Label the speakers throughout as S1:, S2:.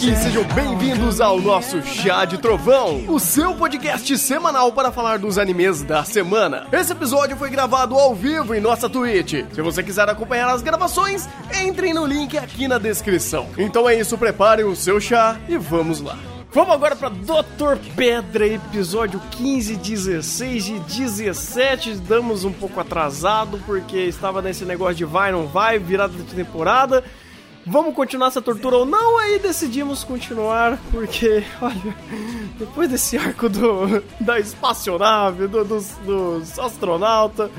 S1: aqui, sejam bem-vindos ao nosso Chá de Trovão, o seu podcast semanal para falar dos animes da semana. Esse episódio foi gravado ao vivo em nossa Twitch. Se você quiser acompanhar as gravações, entrem no link aqui na descrição. Então é isso, preparem o seu chá e vamos lá. Vamos agora para Doutor Pedra, episódio 15, 16 e 17. Damos um pouco atrasado porque estava nesse negócio de vai, não vai, virada de temporada. Vamos continuar essa tortura ou não? Aí decidimos continuar porque, olha, depois desse arco do, da espaçonave, do, dos, dos astronautas,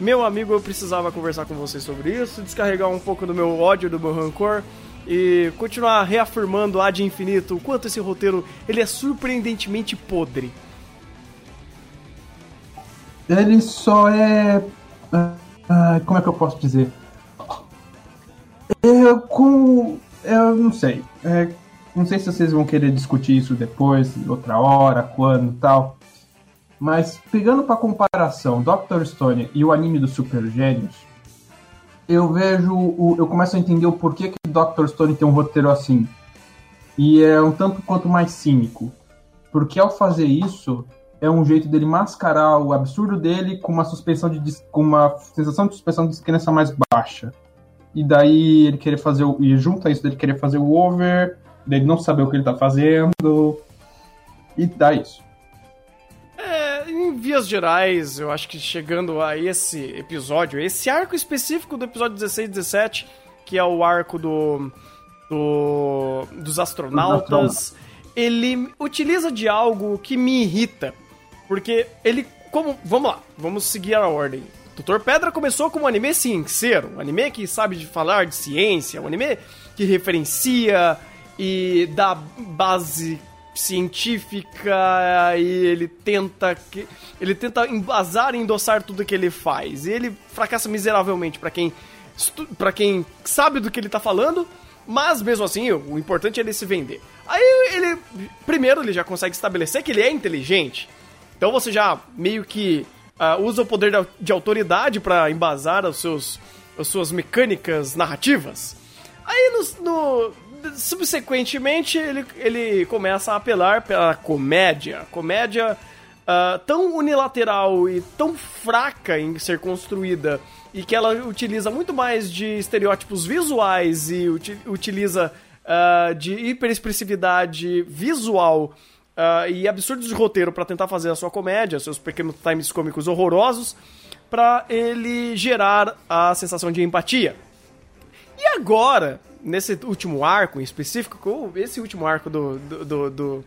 S1: meu amigo, eu precisava conversar com vocês sobre isso, descarregar um pouco do meu ódio, do meu rancor e continuar reafirmando ad infinito o quanto esse roteiro ele é surpreendentemente podre.
S2: Ele só é. Uh, como é que eu posso dizer? É, com. Eu não sei. É, não sei se vocês vão querer discutir isso depois, outra hora, quando tal. Mas pegando para comparação Doctor Stone e o anime dos Super Gênios, eu vejo, o, eu começo a entender o porquê que Doctor Stone tem um roteiro assim. E é um tanto quanto mais cínico. Porque ao fazer isso, é um jeito dele mascarar o absurdo dele com uma suspensão de com uma sensação de suspensão de descrença mais baixa. E daí ele querer fazer o. E junta isso dele querer fazer o over, dele não saber o que ele tá fazendo. E dá isso.
S1: É, em vias gerais, eu acho que chegando a esse episódio, esse arco específico do episódio 16 e 17, que é o arco do, do dos astronautas, ele utiliza de algo que me irrita. Porque ele. Como, vamos lá, vamos seguir a ordem. Doutor Pedra começou como um anime cienceiro, um anime que sabe de falar de ciência, um anime que referencia e dá base científica e ele tenta que ele tenta embasar e endossar tudo que ele faz. E ele fracassa miseravelmente para quem para quem sabe do que ele tá falando, mas mesmo assim, o importante é ele se vender. Aí ele primeiro ele já consegue estabelecer que ele é inteligente. Então você já meio que uh, usa o poder de autoridade para embasar os seus as suas mecânicas narrativas. Aí no, no subsequentemente, ele, ele começa a apelar pela comédia. Comédia uh, tão unilateral e tão fraca em ser construída e que ela utiliza muito mais de estereótipos visuais e uti utiliza uh, de hiperexpressividade visual uh, e absurdos de roteiro para tentar fazer a sua comédia, seus pequenos times cômicos horrorosos, para ele gerar a sensação de empatia. E agora, nesse último arco em específico, esse último arco do, do, do, do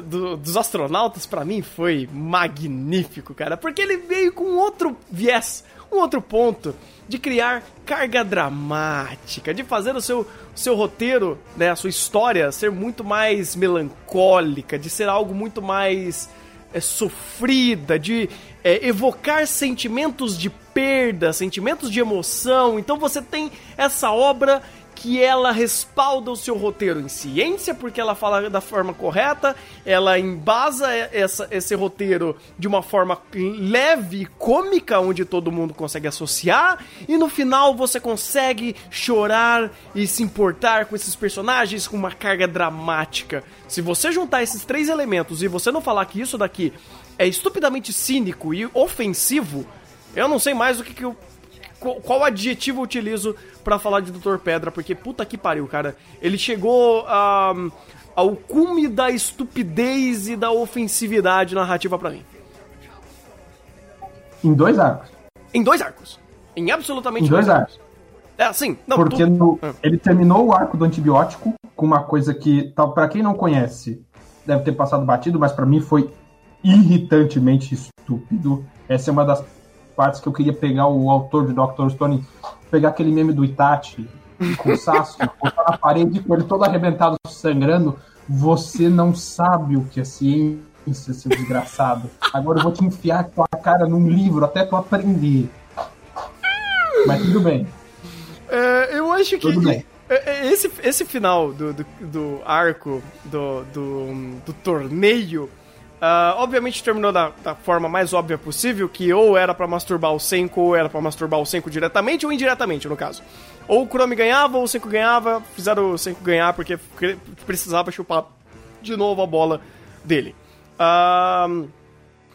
S1: do, dos astronautas, para mim, foi magnífico, cara. Porque ele veio com outro viés, um outro ponto de criar carga dramática, de fazer o seu, seu roteiro, né, a sua história ser muito mais melancólica, de ser algo muito mais é, sofrida, de é, evocar sentimentos de perda, sentimentos de emoção. Então você tem essa obra que ela respalda o seu roteiro em ciência, porque ela fala da forma correta, ela embasa essa, esse roteiro de uma forma leve e cômica, onde todo mundo consegue associar, e no final você consegue chorar e se importar com esses personagens com uma carga dramática. Se você juntar esses três elementos e você não falar que isso daqui é estupidamente cínico e ofensivo, eu não sei mais o que, que eu qual adjetivo eu utilizo para falar de Doutor Pedra, porque puta que pariu, cara. Ele chegou a, ao cume da estupidez e da ofensividade narrativa para mim.
S2: Em dois arcos.
S1: Em dois arcos. Em absolutamente
S2: em dois, dois arcos. arcos.
S1: É, sim. Não,
S2: Porque tu... no, ah. ele terminou o arco do antibiótico com uma coisa que, para quem não conhece, deve ter passado batido, mas para mim foi irritantemente estúpido. Essa é uma das partes que eu queria pegar o autor de Doctor Stone, pegar aquele meme do Itachi com o Sasuke, botar na parede com ele todo arrebentado, sangrando. Você não sabe o que é ciência, seu desgraçado. Agora eu vou te enfiar tua cara num livro até tu aprender. Mas tudo bem.
S1: É, eu acho que. Tudo bem. É, é, esse, esse final do, do, do arco do, do, do torneio Uh, obviamente terminou da, da, forma mais óbvia possível, que ou era para masturbar o Senko, ou era para masturbar o Senko diretamente ou indiretamente, no caso. Ou o Kurami ganhava, ou o Senku ganhava, fizeram o Senku ganhar porque precisava chupar de novo a bola dele. Uh,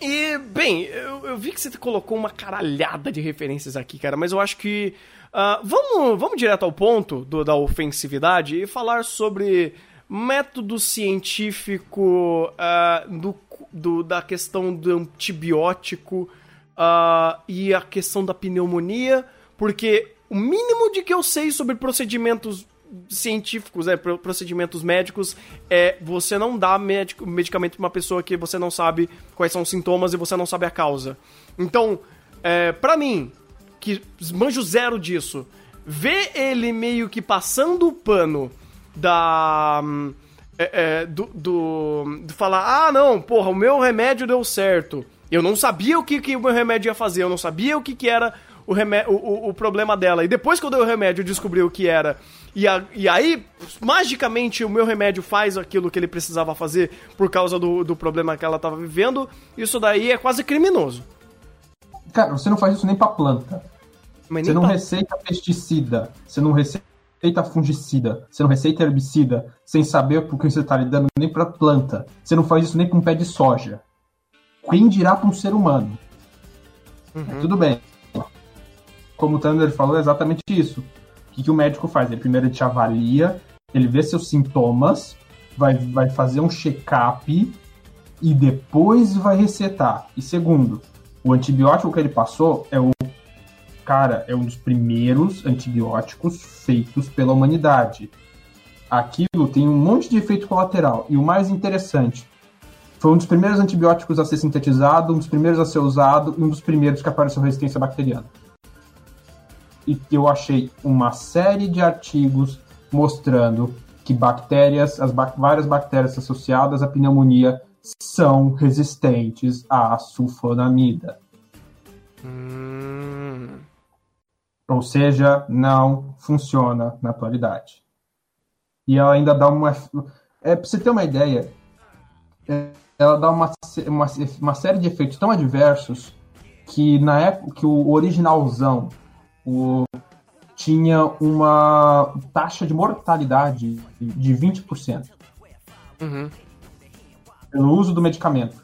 S1: e, bem, eu, eu, vi que você colocou uma caralhada de referências aqui, cara, mas eu acho que. Uh, vamos, vamos direto ao ponto do, da ofensividade e falar sobre método científico uh, do, do, da questão do antibiótico uh, e a questão da pneumonia, porque o mínimo de que eu sei sobre procedimentos científicos, é, procedimentos médicos, é você não dá medicamento pra uma pessoa que você não sabe quais são os sintomas e você não sabe a causa. Então, é, pra mim, que manjo zero disso, ver ele meio que passando o pano da. É, é, do, do, do, falar, ah, não, porra, o meu remédio deu certo. Eu não sabia o que, que o meu remédio ia fazer, eu não sabia o que, que era o, o, o, o problema dela. E depois que eu dei o remédio, eu descobri o que era. E, a, e aí, magicamente, o meu remédio faz aquilo que ele precisava fazer por causa do, do problema que ela estava vivendo. Isso daí é quase criminoso.
S2: Cara, você não faz isso nem pra planta. Mas você não pra... receita pesticida. Você não receita fungicida. Você não receita herbicida sem saber por que você está lidando nem pra planta. Você não faz isso nem com um pé de soja. Quem dirá pra um ser humano? Uhum. Tudo bem como o Thunder falou, é exatamente isso. O que, que o médico faz? Ele primeiro te avalia, ele vê seus sintomas, vai, vai fazer um check-up e depois vai recetar. E segundo, o antibiótico que ele passou é o cara, é um dos primeiros antibióticos feitos pela humanidade. Aquilo tem um monte de efeito colateral. E o mais interessante, foi um dos primeiros antibióticos a ser sintetizado, um dos primeiros a ser usado e um dos primeiros que apareceu resistência bacteriana e eu achei uma série de artigos mostrando que bactérias, as ba várias bactérias associadas à pneumonia são resistentes à sulfonamida. Hum. Ou seja, não funciona na atualidade. E ela ainda dá uma. É, pra você ter uma ideia, é, ela dá uma, uma, uma série de efeitos tão adversos que na época que o originalzão o, tinha uma taxa de mortalidade de 20% uhum. pelo uso do medicamento.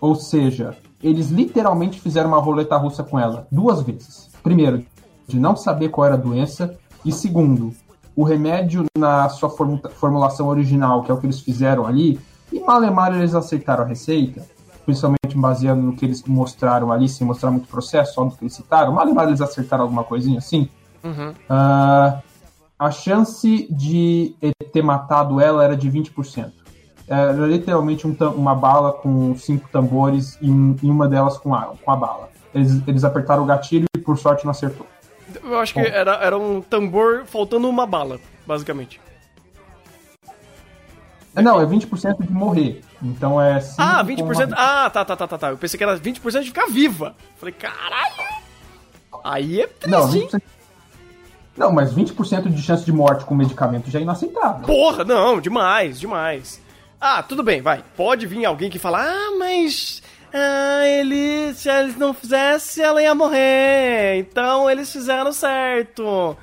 S2: Ou seja, eles literalmente fizeram uma roleta russa com ela duas vezes. Primeiro, de não saber qual era a doença, e segundo, o remédio na sua formulação original, que é o que eles fizeram ali, e malemar eles aceitaram a receita, principalmente baseando no que eles mostraram ali, sem mostrar muito processo, só do que eles citaram. Mal eles acertaram alguma coisinha assim. Uhum. Uh, a chance de ter matado ela era de 20%. Era literalmente um uma bala com cinco tambores e, e, uma delas com a, com a bala. Eles, eles apertaram o gatilho e por sorte não acertou.
S1: Eu acho Bom. que era, era um tambor faltando uma bala, basicamente.
S2: É, não, é 20% de morrer. Então é.
S1: Ah, 20%? Uma... Ah, tá, tá, tá, tá, tá. Eu pensei que era 20% de ficar viva. Falei, caralho! Aí é triste,
S2: não, 20%... não, mas 20% de chance de morte com medicamento já é inaceitável.
S1: Porra, não, demais, demais. Ah, tudo bem, vai. Pode vir alguém que fala, ah, mas. Ah, ele. Se eles não fizessem, ela ia morrer. Então eles fizeram certo.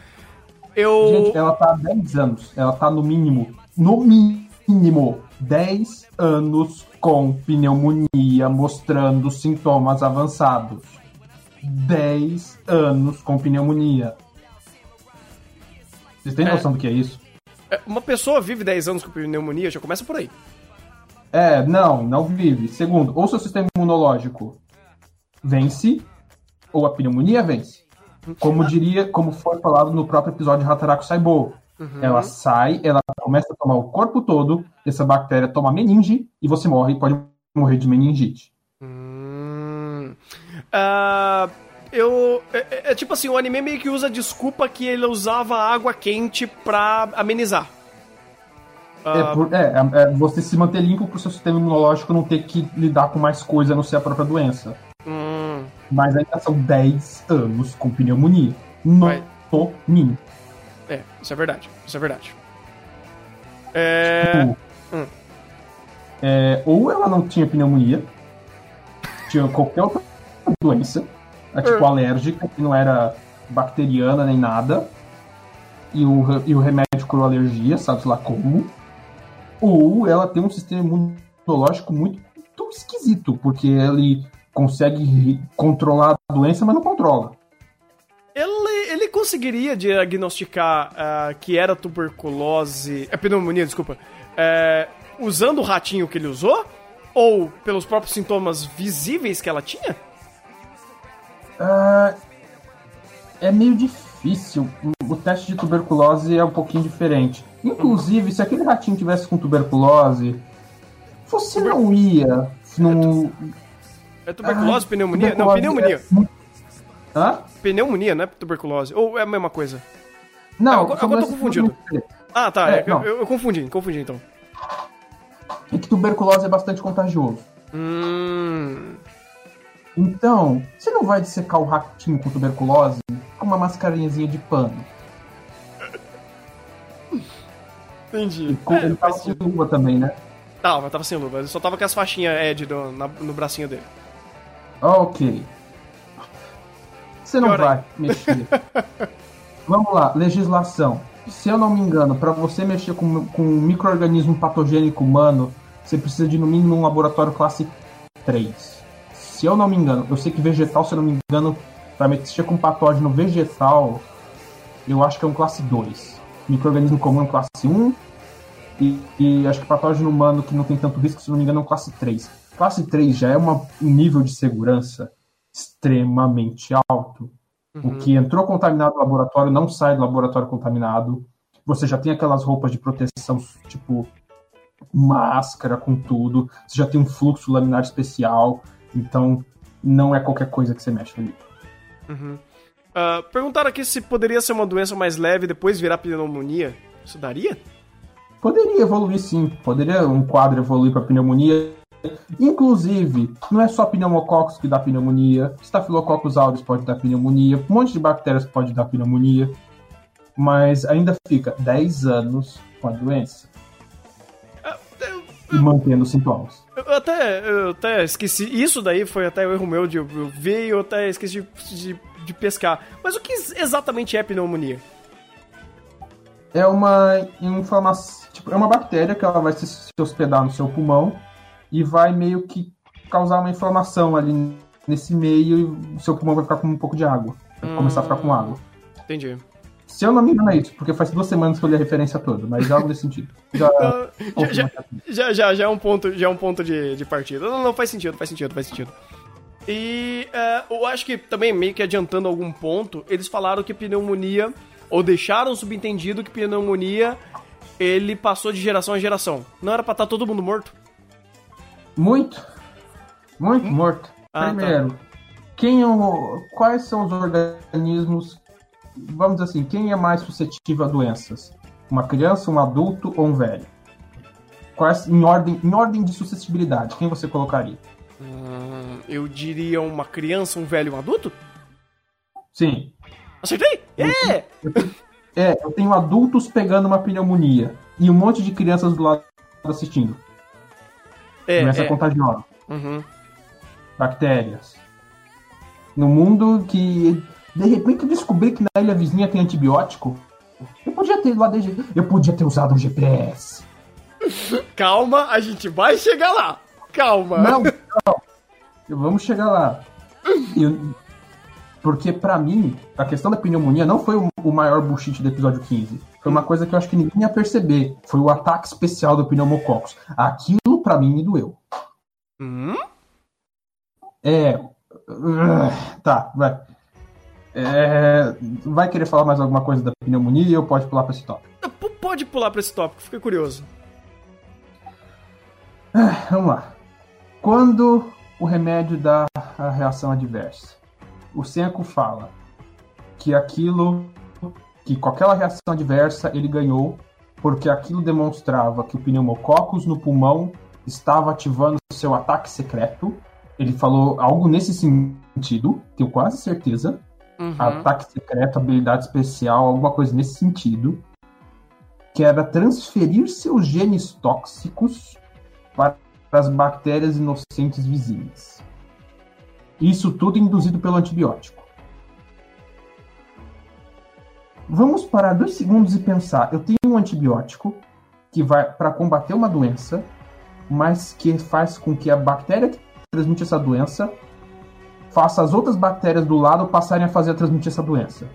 S1: Eu.
S2: Gente, ela tá há 10 anos. Ela tá no mínimo. No mínimo mínimo 10 anos com pneumonia mostrando sintomas avançados. 10 anos com pneumonia. Vocês têm é. noção do que é isso?
S1: É, uma pessoa vive 10 anos com pneumonia, já começa por aí.
S2: É, não, não vive. Segundo, ou seu sistema imunológico vence, ou a pneumonia vence. Como diria, como foi falado no próprio episódio de Hataraku Saibou. Uhum. Ela sai, ela começa a tomar o corpo todo, essa bactéria toma meninge e você morre, pode morrer de meningite.
S1: Hum. Uh, eu. É, é, é, tipo assim, o anime meio que usa a desculpa que ele usava água quente pra amenizar.
S2: É, por, é, é, é, você se manter limpo pro seu sistema imunológico não ter que lidar com mais coisa a não ser a própria doença. Hum. Mas ainda são 10 anos com pneumonia. Vai. no mínimo.
S1: É, isso é verdade. Isso é verdade. É... Tipo, hum.
S2: é... Ou ela não tinha pneumonia, tinha qualquer outra doença, é, tipo hum. alérgica, que não era bacteriana nem nada. e o, e o remédio curou alergia, sabe lá como. Ou ela tem um sistema imunológico muito, muito esquisito, porque ele consegue controlar a doença, mas não controla.
S1: Ele, ele conseguiria diagnosticar uh, que era tuberculose. É pneumonia, desculpa. É, usando o ratinho que ele usou? Ou pelos próprios sintomas visíveis que ela tinha?
S2: Uh, é meio difícil. O teste de tuberculose é um pouquinho diferente. Inclusive, se aquele ratinho tivesse com tuberculose, você Tuber... não ia.
S1: Não... É tuberculose, ah, pneumonia? Tuberculose não, pneumonia. É... Hã? Pneumonia, não é tuberculose? Ou é a mesma coisa?
S2: Não,
S1: é, agora, agora eu tô confundido. Ah, tá. É, é, eu, eu, confundi, confundi então.
S2: É que tuberculose é bastante contagioso.
S1: Hum.
S2: Então, você não vai dissecar o ratinho com tuberculose com uma mascarinhazinha de pano.
S1: Entendi.
S2: E, é, ele tava sem luva também, né?
S1: Tava, tava sem luva. Ele só tava com as faixinhas Ed no, na, no bracinho dele.
S2: Ok. Você não Pior vai aí. mexer. Vamos lá, legislação. Se eu não me engano, para você mexer com, com um microorganismo patogênico humano, você precisa de no mínimo um laboratório classe 3. Se eu não me engano, eu sei que vegetal, se eu não me engano, para mexer com patógeno vegetal, eu acho que é um classe 2. Microorganismo comum é classe 1. E, e, acho que patógeno humano que não tem tanto risco, se não me engano, é um classe 3. Classe 3 já é uma, um nível de segurança extremamente alto. Uhum. O que entrou contaminado no laboratório não sai do laboratório contaminado. Você já tem aquelas roupas de proteção, tipo máscara com tudo. Você já tem um fluxo laminar especial. Então, não é qualquer coisa que você mexe ali.
S1: Uhum. Uh, perguntaram aqui se poderia ser uma doença mais leve e depois virar pneumonia. Isso daria?
S2: Poderia evoluir sim. Poderia um quadro evoluir para pneumonia. Inclusive, não é só pneumococcus que dá pneumonia, Staphylococcus aureus pode dar pneumonia, um monte de bactérias pode dar pneumonia, mas ainda fica 10 anos com a doença. E mantendo os sintomas.
S1: Eu até, eu até esqueci. Isso daí foi até o erro meu de eu ver e eu até esqueci de, de, de pescar. Mas o que exatamente é pneumonia?
S2: É uma inflamação. Tipo, é uma bactéria que ela vai se hospedar no seu pulmão e vai meio que causar uma inflamação ali nesse meio e o seu pulmão vai ficar com um pouco de água. Vai hum, começar a ficar com água.
S1: Entendi.
S2: Se eu não me engano é isso, porque faz duas semanas que eu li a referência toda, mas algo nesse sentido. Já,
S1: já, já, já, já, é um ponto, já é um ponto de, de partida. Não, não, faz sentido, faz sentido, faz sentido. E uh, eu acho que também, meio que adiantando algum ponto, eles falaram que pneumonia, ou deixaram subentendido que pneumonia, ele passou de geração a geração. Não era pra estar tá todo mundo morto?
S2: Muito. Muito hum? morto. Ah, tá. Primeiro, tá. quem é quais são os organismos, vamos dizer assim, quem é mais suscetível a doenças? Uma criança, um adulto ou um velho? Quais, em, ordem, em ordem de suscetibilidade, quem você colocaria?
S1: Hum, eu diria uma criança, um velho e um adulto?
S2: Sim.
S1: Acertei? É!
S2: É, eu tenho adultos pegando uma pneumonia e um monte de crianças do lado assistindo. É, Começa é. contagiosa.
S1: Uhum.
S2: Bactérias. No mundo que de repente eu descobri que na ilha vizinha tem antibiótico. Eu podia ter lá desde. Eu podia ter usado um GPS.
S1: Calma, a gente vai chegar lá. Calma.
S2: Não, não. Vamos chegar lá. Eu, porque para mim, a questão da pneumonia não foi o maior bullshit do episódio 15. Foi uma coisa que eu acho que ninguém ia perceber. Foi o ataque especial do pneumococcus. Aquilo para mim me doeu.
S1: Hum?
S2: É. Tá, vai. É... Vai querer falar mais alguma coisa da pneumonia ou pode pular pra esse tópico?
S1: Pode pular pra esse tópico, fiquei curioso.
S2: É, vamos lá. Quando o remédio dá a reação adversa, o Senko fala que aquilo que com aquela reação adversa ele ganhou porque aquilo demonstrava que o pneumococcus no pulmão estava ativando seu ataque secreto. Ele falou algo nesse sentido, tenho quase certeza. Uhum. Ataque secreto, habilidade especial, alguma coisa nesse sentido. Que era transferir seus genes tóxicos para as bactérias inocentes vizinhas. Isso tudo induzido pelo antibiótico. Vamos parar dois segundos e pensar. Eu tenho um antibiótico que vai para combater uma doença, mas que faz com que a bactéria que transmite essa doença faça as outras bactérias do lado passarem a fazer a transmitir essa doença.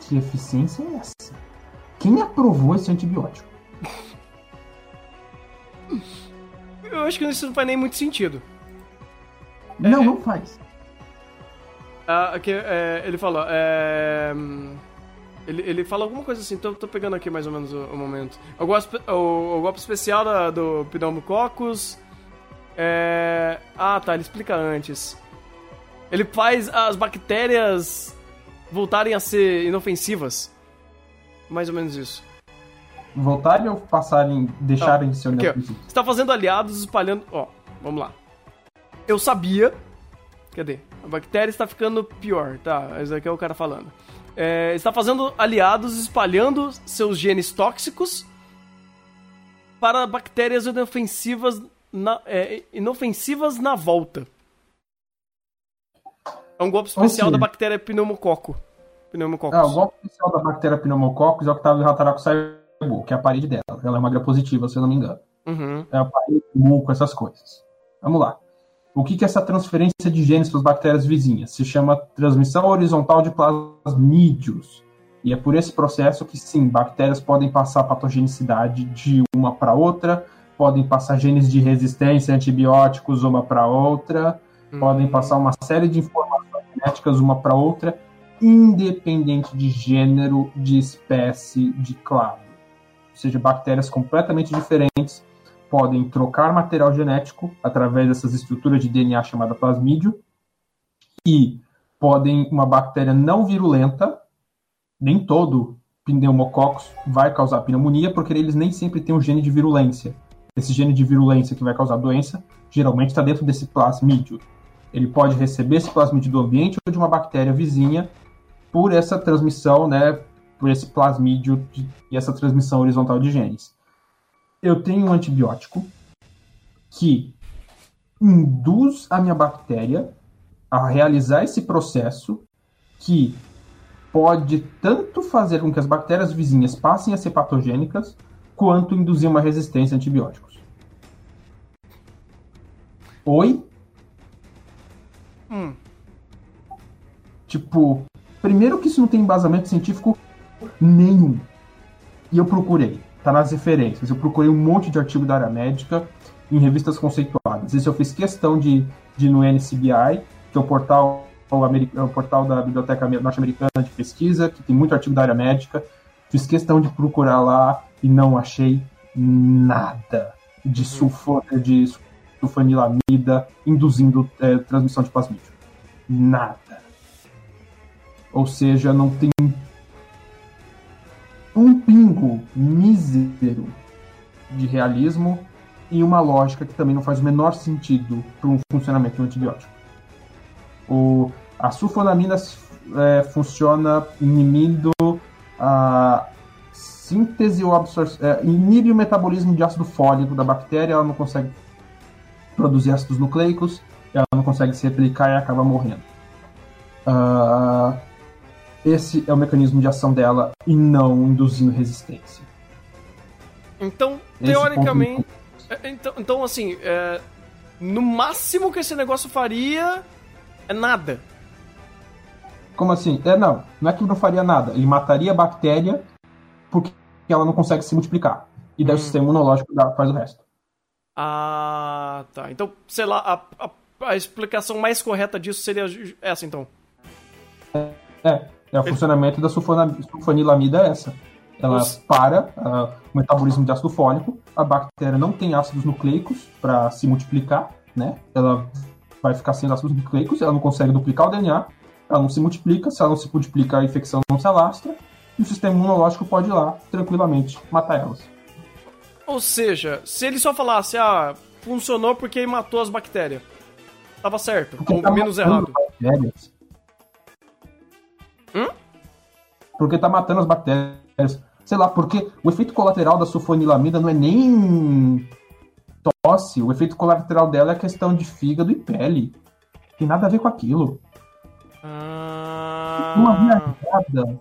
S2: Que eficiência é essa? Quem aprovou esse antibiótico?
S1: Eu acho que isso não faz nem muito sentido.
S2: Não, é, não faz.
S1: Ah, que, é, ele falou. É, ele, ele fala alguma coisa assim, tô, tô pegando aqui mais ou menos o, o momento. O golpe, o, o golpe especial da, do Pneumococcus. É... Ah, tá, ele explica antes. Ele faz as bactérias voltarem a ser inofensivas. Mais ou menos isso.
S2: Voltarem ou passarem, deixarem de ser
S1: inofensivos? Você tá fazendo aliados espalhando. Ó, vamos lá. Eu sabia. Cadê? A bactéria está ficando pior, tá? Esse aqui é o cara falando. É, está fazendo aliados espalhando seus genes tóxicos para bactérias inofensivas na, é, inofensivas na volta. É um golpe especial da bactéria pneumococo.
S2: Pneumococcus. Ah, o golpe especial da bactéria pneumococcus é o que estava em Rataraco Saibu, que é a parede dela. Ela é uma gram-positiva, se eu não me engano.
S1: Uhum.
S2: É a parede, muco, essas coisas. Vamos lá. O que, que é essa transferência de genes para as bactérias vizinhas? Se chama transmissão horizontal de plasmídios. E é por esse processo que, sim, bactérias podem passar patogenicidade de uma para outra, podem passar genes de resistência a antibióticos uma para outra, uhum. podem passar uma série de informações genéticas uma para outra, independente de gênero, de espécie, de clado. Ou seja, bactérias completamente diferentes podem trocar material genético através dessas estruturas de DNA chamada plasmídio e podem uma bactéria não virulenta, nem todo pneumococcus vai causar pneumonia, porque eles nem sempre têm um gene de virulência esse gene de virulência que vai causar doença, geralmente está dentro desse plasmídio. Ele pode receber esse plasmídio do ambiente ou de uma bactéria vizinha por essa transmissão, né, por esse plasmídio de, e essa transmissão horizontal de genes. Eu tenho um antibiótico que induz a minha bactéria a realizar esse processo que pode tanto fazer com que as bactérias vizinhas passem a ser patogênicas, quanto induzir uma resistência a antibióticos. Oi?
S1: Hum.
S2: Tipo, primeiro que isso não tem embasamento científico nenhum. E eu procurei, tá nas referências. Eu procurei um monte de artigo da área médica em revistas conceituadas. Isso eu fiz questão de, de ir no NCBI, que é o portal, o, é o portal da Biblioteca Norte-Americana de Pesquisa, que tem muito artigo da área médica. Fiz questão de procurar lá e não achei nada de, uhum. sulfo, de sulfanilamida induzindo é, transmissão de plasmídio. Nada. Ou seja, não tem um pingo mísero de realismo e uma lógica que também não faz o menor sentido para um funcionamento do antibiótico. O, a sulfonamina é, funciona inibindo a, síntese ou absorção. É, inibe o metabolismo de ácido fólico da bactéria, ela não consegue produzir ácidos nucleicos, ela não consegue se replicar e acaba morrendo. Uh, esse é o mecanismo de ação dela e não induzindo resistência.
S1: Então, esse teoricamente. É, então, então, assim, é, no máximo que esse negócio faria é nada.
S2: Como assim? É, não, não é que não faria nada. Ele mataria a bactéria porque ela não consegue se multiplicar. E daí hum. o sistema imunológico dá, faz o resto.
S1: Ah, tá. Então, sei lá, a, a, a explicação mais correta disso seria essa, então.
S2: É, é, é o funcionamento da sulfanilamida é essa. Ela para uh, o metabolismo de ácido fólico, a bactéria não tem ácidos nucleicos para se multiplicar, né? Ela vai ficar sem ácidos nucleicos, ela não consegue duplicar o DNA, ela não se multiplica, se ela não se multiplica, a infecção não se alastra, e o sistema imunológico pode ir lá, tranquilamente, matar elas.
S1: Ou seja, se ele só falasse, ah, funcionou porque matou as bactérias, tava certo, porque ou tá menos errado. Bactérias. Hum?
S2: Porque tá matando as bactérias. Sei lá, porque o efeito colateral da sulfonilamida não é nem tosse, o efeito colateral dela é questão de fígado e pele. Tem nada a ver com aquilo.
S1: Ah
S2: Uma viajada.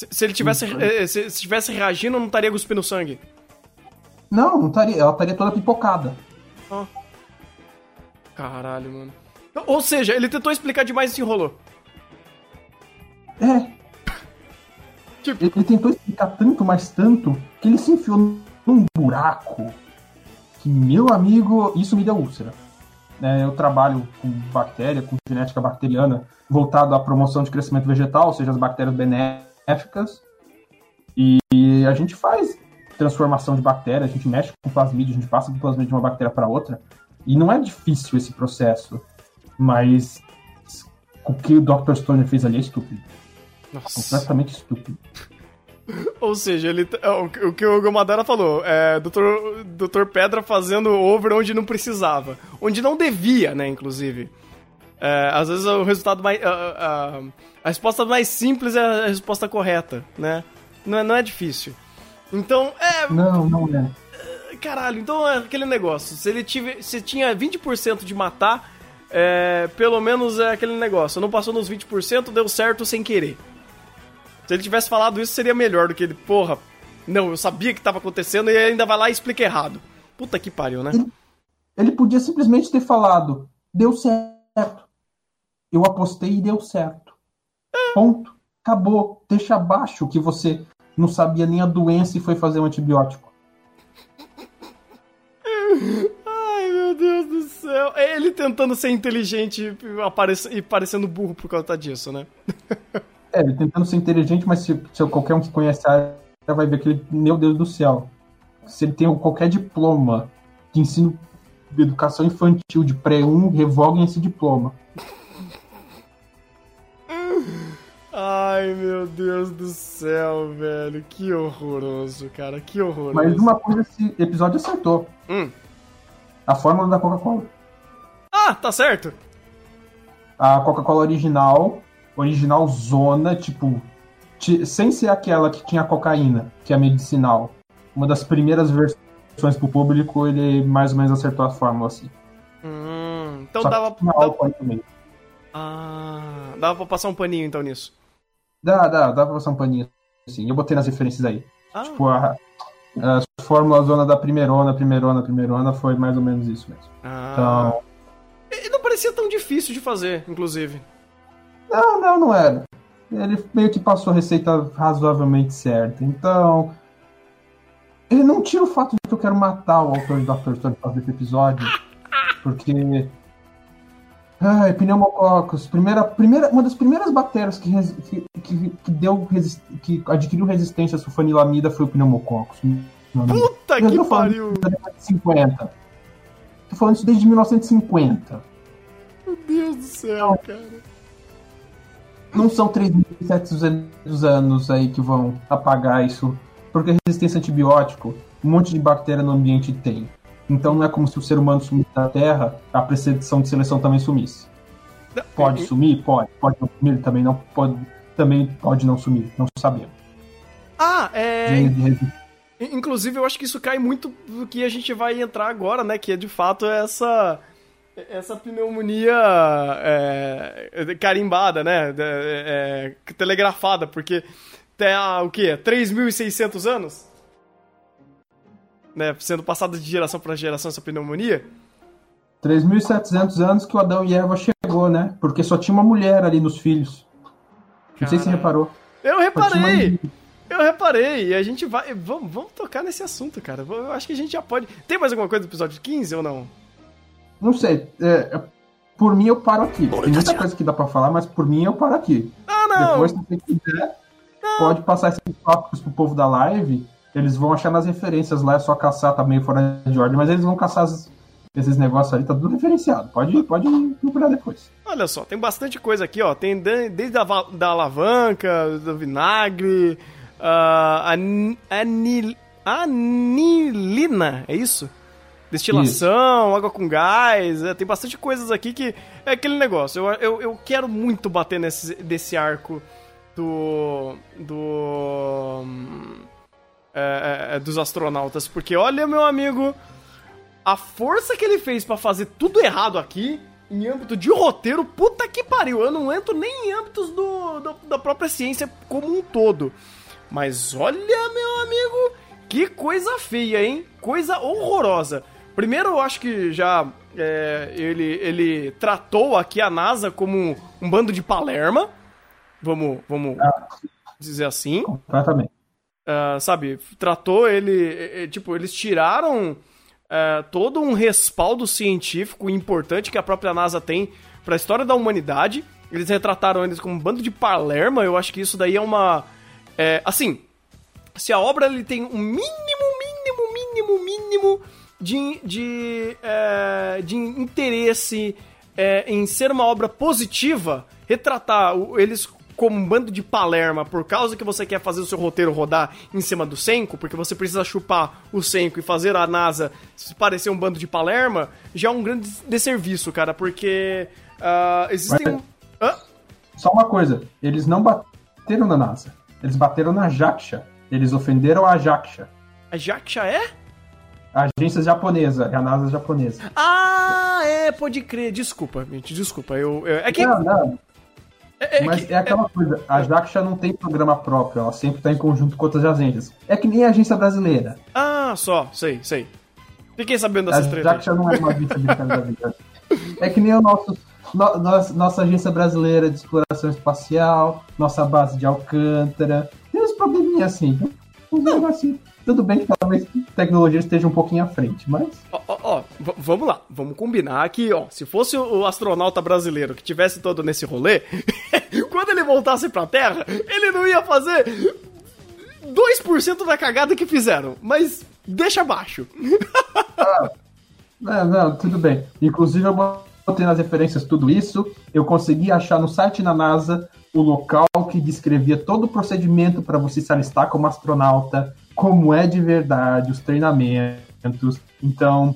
S1: Se, se ele tivesse, eh, se, se tivesse reagindo, não estaria cuspindo sangue.
S2: Não, não estaria. Ela estaria toda pipocada.
S1: Caralho, mano. Ou seja, ele tentou explicar demais e se enrolou.
S2: É.
S1: Tipo-
S2: Ele, ele tentou explicar tanto, mas tanto, que ele se enfiou num buraco. Que, meu amigo, isso me deu úlcera. É, eu trabalho com bactéria, com genética bacteriana, voltado à promoção de crescimento vegetal, ou seja, as bactérias benéficas. E a gente faz transformação de bactéria, a gente mexe com plasmídio, a gente passa do plasmídio de uma bactéria para outra. E não é difícil esse processo. Mas o que o Dr. Stone fez ali é estúpido.
S1: Nossa.
S2: Completamente estúpido.
S1: Ou seja, ele, é, o, que- o que o Gomadara falou, é Dr. Dr. Pedra fazendo over onde não precisava. Onde não devia, né, inclusive. É, às vezes o resultado mais. A, a- a resposta mais simples é a resposta correta, né? Não é, não é difícil. Então, é.
S2: Não, não é.
S1: Caralho, então é aquele negócio. Se ele tive, se tinha 20% de matar, é, pelo menos é aquele negócio. Não passou nos 20%, deu certo sem querer. Se ele tivesse falado isso, seria melhor do que ele, porra, não, eu sabia que tava acontecendo e ainda vai lá e explica errado. Puta que pariu, né?
S2: Ele podia simplesmente ter falado: deu certo. Eu apostei e deu certo. Ponto. Acabou. Deixa abaixo que você não sabia nem a doença e foi fazer um antibiótico.
S1: Ai, meu Deus do céu. É ele tentando ser inteligente e parecendo burro por causa disso, né?
S2: É, ele tentando ser inteligente, mas se, se qualquer um que conhece a área vai ver que ele, meu Deus do céu. Se ele tem qualquer diploma de ensino de educação infantil de pré-1, revoguem esse diploma.
S1: Ai, meu Deus do céu, velho. Que horroroso, cara. Que horroroso.
S2: Mas uma coisa esse episódio acertou.
S1: Hum.
S2: A fórmula da Coca-Cola.
S1: Ah, tá certo.
S2: A Coca-Cola original, original zona, tipo, ti- sem ser aquela que tinha cocaína, que é medicinal. Uma das primeiras versões pro público, ele mais ou menos acertou a fórmula assim.
S1: Hum, então
S2: Só
S1: dava, dava. Ah, dava pra passar um paninho então nisso.
S2: Dá, dá, dá pra passar um paninho assim. Eu botei nas referências aí.
S1: Ah,
S2: Tipo, a, a fórmula zona da primeirona, primeirona, primeirona foi mais ou menos isso mesmo.
S1: ah.
S2: Então,
S1: E não parecia tão difícil de fazer, inclusive.
S2: Não, não, não era. Ele meio que passou a receita razoavelmente certa. Então. Ele não tira o fato de que eu quero matar o autor de Dr. Stone por causa desse episódio. Porque. Ai, pneumococcus. Primeira, primeira, uma das primeiras bactérias que, res- que, que, que deu resist- que adquiriu resistência à sulfanilamida foi o pneumococcus.
S1: Puta
S2: Eu
S1: que pariu!
S2: desde 1950. Tô falando isso desde 1950.
S1: Meu Deus do céu, cara.
S2: Não são 3.700 anos aí que vão apagar isso. Porque resistência a antibiótico, um monte de bactéria no ambiente tem. Então não é como se o ser humano sumisse da Terra, a precedição de seleção também sumisse. Pode sumir? Pode. Pode não sumir? Também não pode, também pode não sumir. Não sabemos.
S1: Ah, é.
S2: De
S1: Inclusive, eu acho que isso cai muito do que a gente vai entrar agora, né? Que é de fato essa. Essa pneumonia é, carimbada, né? É, é, telegrafada, porque tem há, o quê? 3.600 anos? Né, sendo passada de geração para geração essa pneumonia?
S2: 3.700 anos que o Adão e Eva chegou, né? Porque só tinha uma mulher ali nos filhos. Não sei se você reparou.
S1: Eu reparei! Eu reparei, e a gente vai. Vamos, vamos tocar nesse assunto, cara. Eu acho que a gente já pode. Tem mais alguma coisa do episódio 15 ou não?
S2: Não sei. é, é, por mim eu paro aqui. Tem muita coisa que dá pra falar, mas por mim eu paro aqui.
S1: Ah, não!
S2: Depois, se você quiser, pode passar esses tópicos pro povo da live. Eles vão achar nas referências lá, é só caçar, tá meio fora de ordem, mas eles vão caçar as- esses negócios ali, tá tudo referenciado. Pode, pode procurar depois.
S1: Olha só, tem bastante coisa aqui, ó. Tem de- desde a da alavanca, do vinagre, ah, ani- anil- anilina, é isso? Destilação, água com gás, é, tem bastante coisas aqui que é aquele negócio. Eu, eu, eu quero muito bater nesse desse arco do. do. É, é, é, dos astronautas, porque olha, meu amigo, a força que ele fez pra fazer tudo errado aqui em âmbito de roteiro, puta que pariu. Eu não entro nem em âmbitos do, do, da própria ciência como um todo. Mas olha, meu amigo, que coisa feia, hein? Coisa horrorosa. Primeiro, eu acho que já é, ele, ele tratou aqui a NASA como um bando de palerma. Vamos, vamos ah, dizer assim.
S2: Completamente.
S1: Uh, sabe, tratou ele. Tipo, eles tiraram uh, todo um respaldo científico importante que a própria NASA tem para a história da humanidade. Eles retrataram eles como um bando de palerma. Eu acho que isso daí é uma. É, assim, se a obra ele tem um mínimo, mínimo, mínimo, mínimo de, de, é, de interesse é, em ser uma obra positiva, retratar eles como um bando de palerma por causa que você quer fazer o seu roteiro rodar em cima do Senko, porque você precisa chupar o Senko e fazer a NASA parecer um bando de palerma, já é um grande desserviço, cara, porque uh, existem...
S2: Mas, Só uma coisa, eles não bateram na NASA, eles bateram na Jaksha, eles ofenderam a Jaksha.
S1: A Jaksha é?
S2: A agência japonesa, é a NASA japonesa.
S1: Ah, é, pode crer. Desculpa, gente, desculpa. Eu, eu é que. Não, não.
S2: É, é, Mas que, é aquela é... coisa, a Jaxa não tem programa próprio, ela sempre está em conjunto com outras agências. É que nem a agência brasileira.
S1: Ah, só, sei, sei. Fiquei sabendo dessas
S2: treta. A Jaxa não é uma agência da vida. É que nem o nosso, no, nossa, nossa agência brasileira de exploração espacial, nossa base de Alcântara. Tem uns probleminhas assim. Não. assim. Tudo bem que talvez a tecnologia esteja um pouquinho à frente, mas.
S1: Ó, ó, ó vamos lá, vamos combinar que, ó, se fosse o astronauta brasileiro que tivesse todo nesse rolê, quando ele voltasse pra Terra, ele não ia fazer 2% da cagada que fizeram, mas deixa abaixo.
S2: ah, não, não, tudo bem. Inclusive, eu botei nas referências tudo isso, eu consegui achar no site da NASA o local que descrevia todo o procedimento para você se alistar como astronauta, como é de verdade, os treinamentos. Então,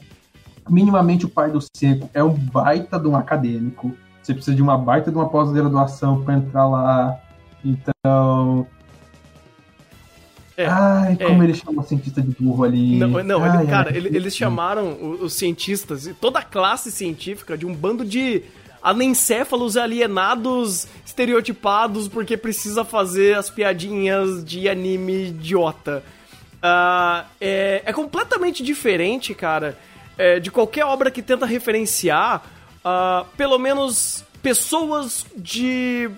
S2: minimamente o pai do seco é um baita de um acadêmico. Você precisa de uma baita de uma pós-graduação para entrar lá. Então. É, Ai, é. como ele chama o cientista de burro ali.
S1: Não, não Ai, ele, cara, ele, eles chamaram os cientistas, toda a classe científica, de um bando de anencéfalos alienados, estereotipados, porque precisa fazer as piadinhas de anime idiota. Uh, é, é, completamente diferente, cara, é, de qualquer obra que tenta referenciar, uh, pelo menos, pessoas de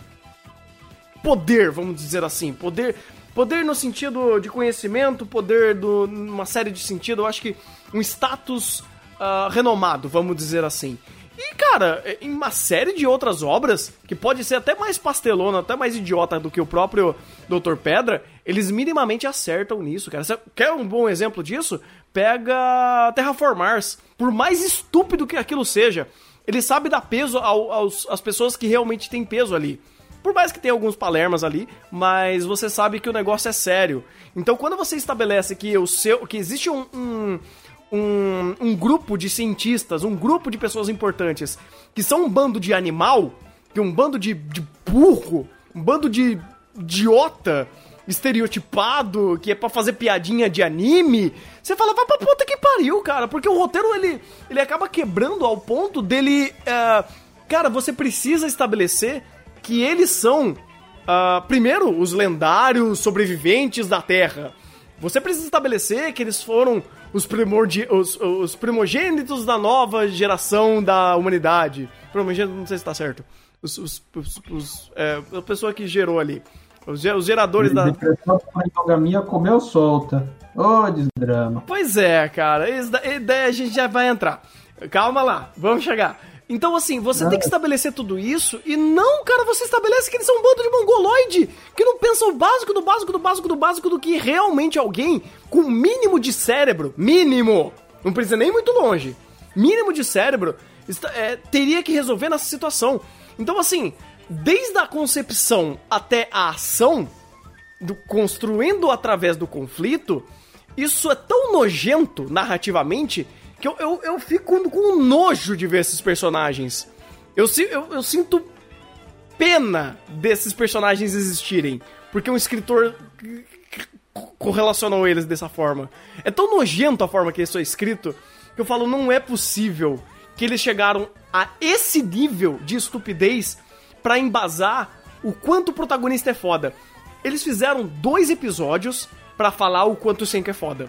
S1: poder, vamos dizer assim. Poder, poder no sentido de conhecimento, poder do, numa série de sentido. Eu acho que um status uh, renomado, vamos dizer assim. E, cara, em uma série de outras obras, que pode ser até mais pastelona, até mais idiota do que o próprio Dr. Pedra, eles minimamente acertam nisso, cara. Você quer um bom exemplo disso? Pega Terraformars. Por mais estúpido que aquilo seja, ele sabe dar peso ao, aos, às pessoas que realmente têm peso ali. Por mais que tenha alguns palermas ali, mas você sabe que o negócio é sério. Então, quando você estabelece que o seu, que existe um, um um, um grupo de cientistas, um grupo de pessoas importantes que são um bando de animal, que um bando de, de burro, um bando de idiota estereotipado, que é para fazer piadinha de anime, você fala, vai pra puta que pariu, cara, porque o roteiro ele, ele acaba quebrando ao ponto dele. Uh, cara, você precisa estabelecer que eles são, uh, primeiro, os lendários sobreviventes da Terra. Você precisa estabelecer que eles foram os, primordi os, os primogênitos da nova geração da humanidade. Primogênito, não sei se tá certo. Os, os, os, os é, a pessoa que gerou ali. Os, os geradores da.
S2: A endogamia comeu solta. Ô, oh, desdrama.
S1: Pois é, cara. Ideia a gente já vai entrar. Calma lá, vamos chegar. Então, assim, você não. tem que estabelecer tudo isso e não, cara, você estabelece que eles são um bando de mongoloide que não pensam o básico do básico do básico do básico do que realmente alguém com mínimo de cérebro, mínimo, não precisa nem muito longe, mínimo de cérebro, é, teria que resolver nessa situação. Então, assim, desde a concepção até a ação, do, construindo através do conflito, isso é tão nojento narrativamente que eu, eu, eu fico com nojo de ver esses personagens. Eu, eu, eu sinto pena desses personagens existirem, porque um escritor correlacionou eles dessa forma. É tão nojento a forma que isso é escrito que eu falo, não é possível que eles chegaram a esse nível de estupidez para embasar o quanto o protagonista é foda. Eles fizeram dois episódios para falar o quanto o Senku é foda.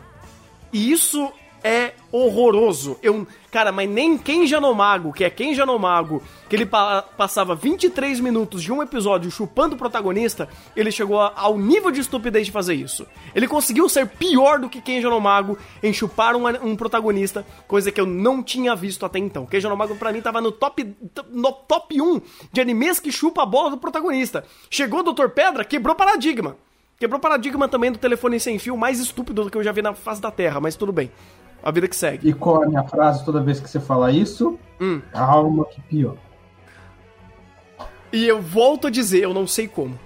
S1: E isso é horroroso. Eu, cara, mas nem Ken Janomago, que é Ken Janomago, que ele pa passava 23 minutos de um episódio chupando o protagonista, ele chegou a, ao nível de estupidez de fazer isso. Ele conseguiu ser pior do que Ken Janomago em chupar um, um protagonista, coisa que eu não tinha visto até então. Ken Janomago pra mim tava no top, no top 1 de animes que chupa a bola do protagonista. Chegou o Dr. Pedra, quebrou paradigma. Quebrou paradigma também do telefone sem fio mais estúpido do que eu já vi na face da Terra, mas tudo bem. A vida que segue.
S2: E qual é a minha frase toda vez que você fala isso?
S1: Hum.
S2: Calma que pior.
S1: E eu volto a dizer, eu não sei como.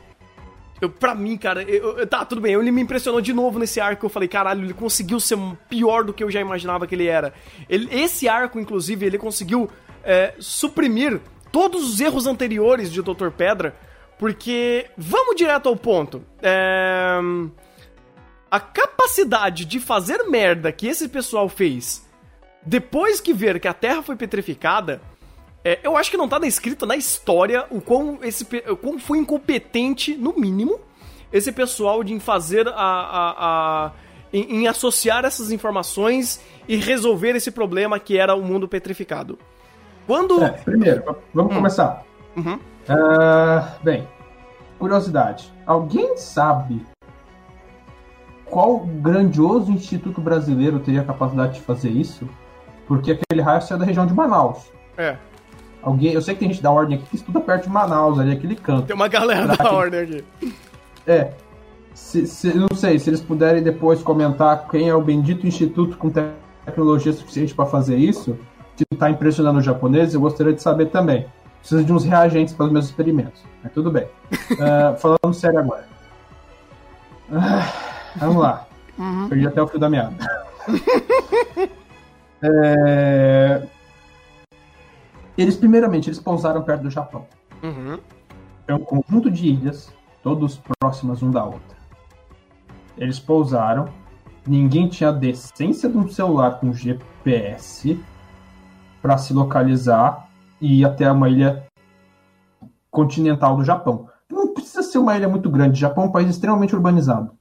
S1: Eu, pra mim, cara, eu, eu, tá, tudo bem, ele me impressionou de novo nesse arco. Eu falei, caralho, ele conseguiu ser pior do que eu já imaginava que ele era. Ele, esse arco, inclusive, ele conseguiu é, suprimir todos os erros anteriores de Dr. Pedra, porque, vamos direto ao ponto. É, a capacidade de fazer merda que esse pessoal fez depois que ver que a Terra foi petrificada, é, eu acho que não tá escrito na história o quão, esse, o quão foi incompetente, no mínimo, esse pessoal de fazer a. a, a em, em, associar essas informações e resolver esse problema que era o mundo petrificado. Quando.
S2: É, primeiro, vamos hum. começar.
S1: Uhum.
S2: Uh, bem, curiosidade. Alguém sabe qual grandioso instituto brasileiro teria a capacidade de fazer isso? Porque aquele raio saiu da região de Manaus.
S1: É.
S2: Alguém, eu sei que tem gente da ordem aqui que estuda perto de Manaus, ali, aquele canto.
S1: Tem uma galera da ordem aqui.
S2: É. Se, se, não sei, se eles puderem depois comentar quem é o bendito instituto com tecnologia suficiente para fazer isso, que está impressionando os japoneses, eu gostaria de saber também. Preciso de uns reagentes para os meus experimentos. Mas tudo bem. uh, falando sério agora. Uh, vamos lá.
S1: Uhum.
S2: Perdi até o fio da meada. é... Eles, primeiramente, eles pousaram perto do Japão.
S1: Uhum.
S2: É um conjunto de ilhas, todos próximas um da outra. Eles pousaram, ninguém tinha a decência de um celular com GPS para se localizar e ir até uma ilha continental do Japão. Não precisa ser uma ilha muito grande, o Japão é um país extremamente urbanizado.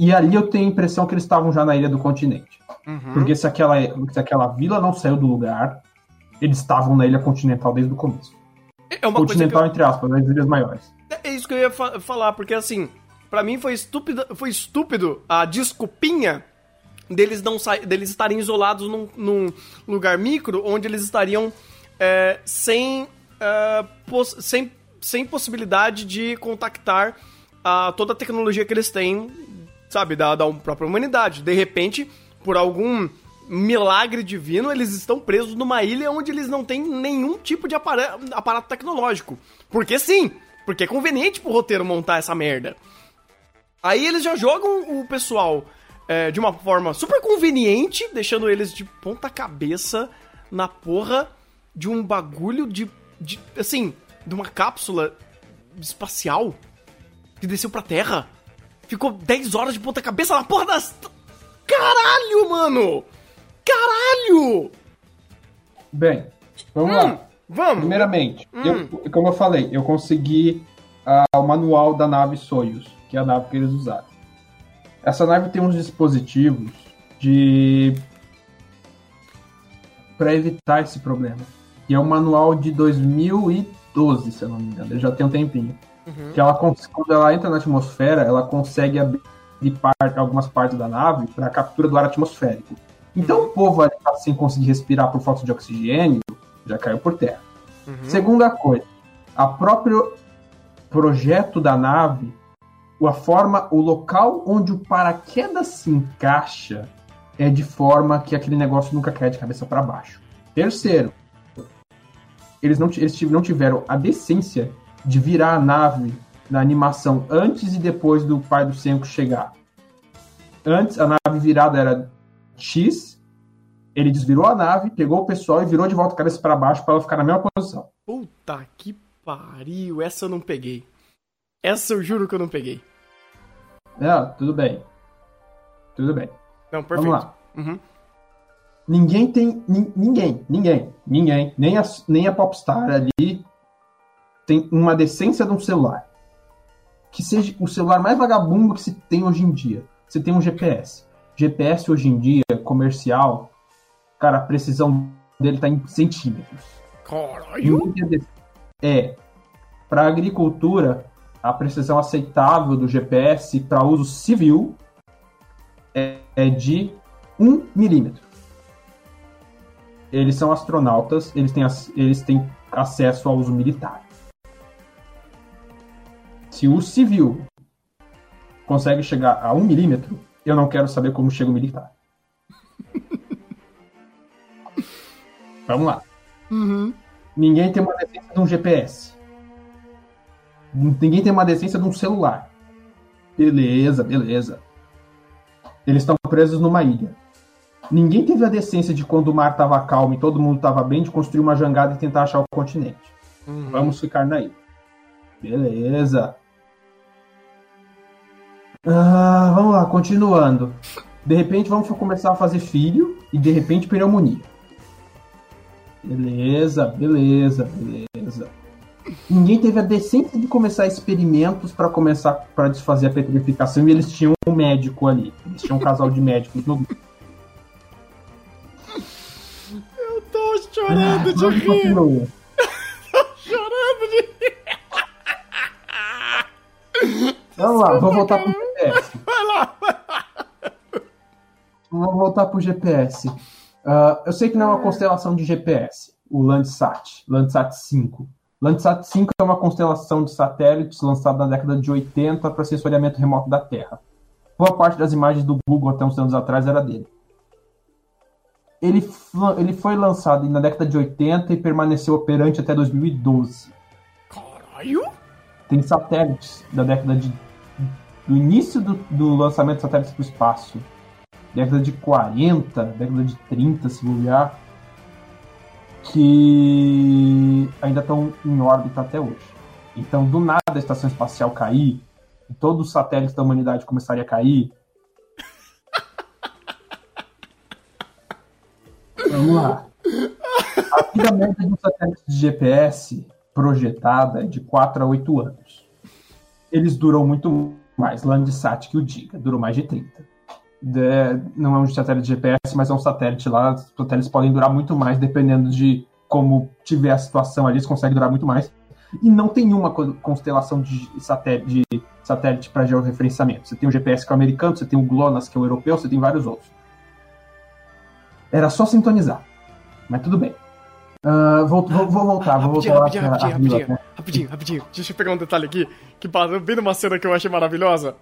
S2: E ali eu tenho a impressão que eles estavam já na ilha do continente.
S1: Uhum.
S2: Porque se aquela, se aquela vila não saiu do lugar, eles estavam na ilha continental desde o começo.
S1: É uma
S2: continental,
S1: eu...
S2: entre aspas, nas ilhas maiores.
S1: É isso que eu ia fa falar, porque assim, para mim foi estúpido, foi estúpido a desculpinha deles não deles estarem isolados num, num, lugar micro onde eles estariam é, sem, é, sem, sem possibilidade de contactar a, toda a tecnologia que eles têm, sabe, da, da própria humanidade. De repente, por algum milagre divino, eles estão presos numa ilha onde eles não têm nenhum tipo de aparato, aparato tecnológico. Porque sim, porque é conveniente pro roteiro montar essa merda. Aí eles já jogam o pessoal é, de uma forma super conveniente, deixando eles de ponta cabeça na porra de um bagulho de, de assim, de uma cápsula espacial que desceu pra Terra. Ficou 10 horas de ponta cabeça na porra das... Caralho, mano! Caralho!
S2: Bem, vamos
S1: hum,
S2: lá.
S1: Vamos.
S2: Primeiramente,
S1: Hum.
S2: eu, como eu falei, eu consegui ah, o manual da nave Soyuz, que é a nave que eles usaram. Essa nave tem uns dispositivos de para evitar esse problema. E é um manual de 2012, se eu não me engano. Ele já tem um tempinho.
S1: Uhum.
S2: Que ela quando ela entra na atmosfera, ela consegue abrir par- algumas partes da nave para captura do ar atmosférico. Então o povo ali sem conseguir respirar por falta de oxigênio já caiu por terra.
S1: Uhum.
S2: Segunda coisa, a próprio projeto da nave, a forma, o local onde o paraquedas se encaixa é de forma que aquele negócio nunca cai de cabeça para baixo. Terceiro, eles não, eles não tiveram a decência de virar a nave na animação antes e depois do pai do Senko chegar. Antes, a nave virada era X, ele desvirou a nave, pegou o pessoal e virou de volta a cabeça para baixo para ela ficar na mesma posição.
S1: Puta que pariu, essa eu não peguei. Essa eu juro que eu não peguei.
S2: É, tudo bem. Tudo bem.
S1: Não, perfeito.
S2: Vamos lá.
S1: Uhum.
S2: Ninguém tem. Ninguém, ninguém, ninguém, nem a, nem a Popstar ali tem uma decência de um celular. Que seja o celular mais vagabundo que se tem hoje em dia. Você tem um GPS. GPS hoje em dia, comercial, cara, a precisão dele tá em centímetros.
S1: Caralho!
S2: É. Para agricultura, a precisão aceitável do GPS para uso civil é, é de 1 milímetro. Eles são astronautas, eles têm, eles têm acesso ao uso militar. Se o civil consegue chegar a 1 milímetro, eu não quero saber como chega o militar. Vamos lá.
S1: Uhum.
S2: Ninguém tem uma decência de um GPS. Ninguém tem uma decência de um celular. Beleza, beleza. Eles estão presos numa ilha. Ninguém teve a decência de quando o mar estava calmo e todo mundo estava bem de construir uma jangada e tentar achar o continente.
S1: Uhum.
S2: Vamos ficar na ilha. Beleza. Ah, vamos lá, continuando. De repente vamos começar a fazer filho e de repente pneumonia. Beleza, beleza, beleza. Ninguém teve a decência de começar experimentos para começar para desfazer a petrificação e eles tinham um médico ali. Eles tinham um casal de médicos no grupo.
S1: Eu tô chorando ah, de rir. Continua. tô chorando de rir.
S2: Vamos lá, vou voltar pro GPS. Vai lá, vai lá. Vamos voltar pro GPS. Uh, eu sei que não é uma constelação de GPS, o Landsat, Landsat 5. Landsat 5 é uma constelação de satélites lançada na década de 80 para sensoriamento remoto da Terra. Boa parte das imagens do Google até uns anos atrás era dele. Ele, ele foi lançado na década de 80 e permaneceu operante até 2012.
S1: Caralho!
S2: Tem satélites da década de. Do início do, do lançamento de satélites para o espaço. Década de 40, década de 30, se bobear. Que ainda estão em órbita até hoje. Então, do nada a estação espacial cair, e todos os satélites da humanidade começarem a cair, Vamos lá. A vida média de um satélite de GPS projetada é de 4 a 8 anos. Eles duram muito mais. Landsat que o diga, durou mais de 30. De, não é um satélite GPS, mas é um satélite lá. Os satélites podem durar muito mais, dependendo de como tiver a situação ali, eles conseguem durar muito mais. E não tem uma constelação de satélite, de satélite para georreferenciamento. Você tem o GPS que é o americano, você tem o GLONASS que é o europeu, você tem vários outros. Era só sintonizar. Mas tudo bem. Uh, vou, vou, vou, voltar, vou
S1: rapidinho,
S2: voltar
S1: rapidinho, rapidinho, rapidinho, né? rapidinho, rapidinho. Deixa eu pegar um detalhe aqui, que passou bem numa cena que eu achei maravilhosa.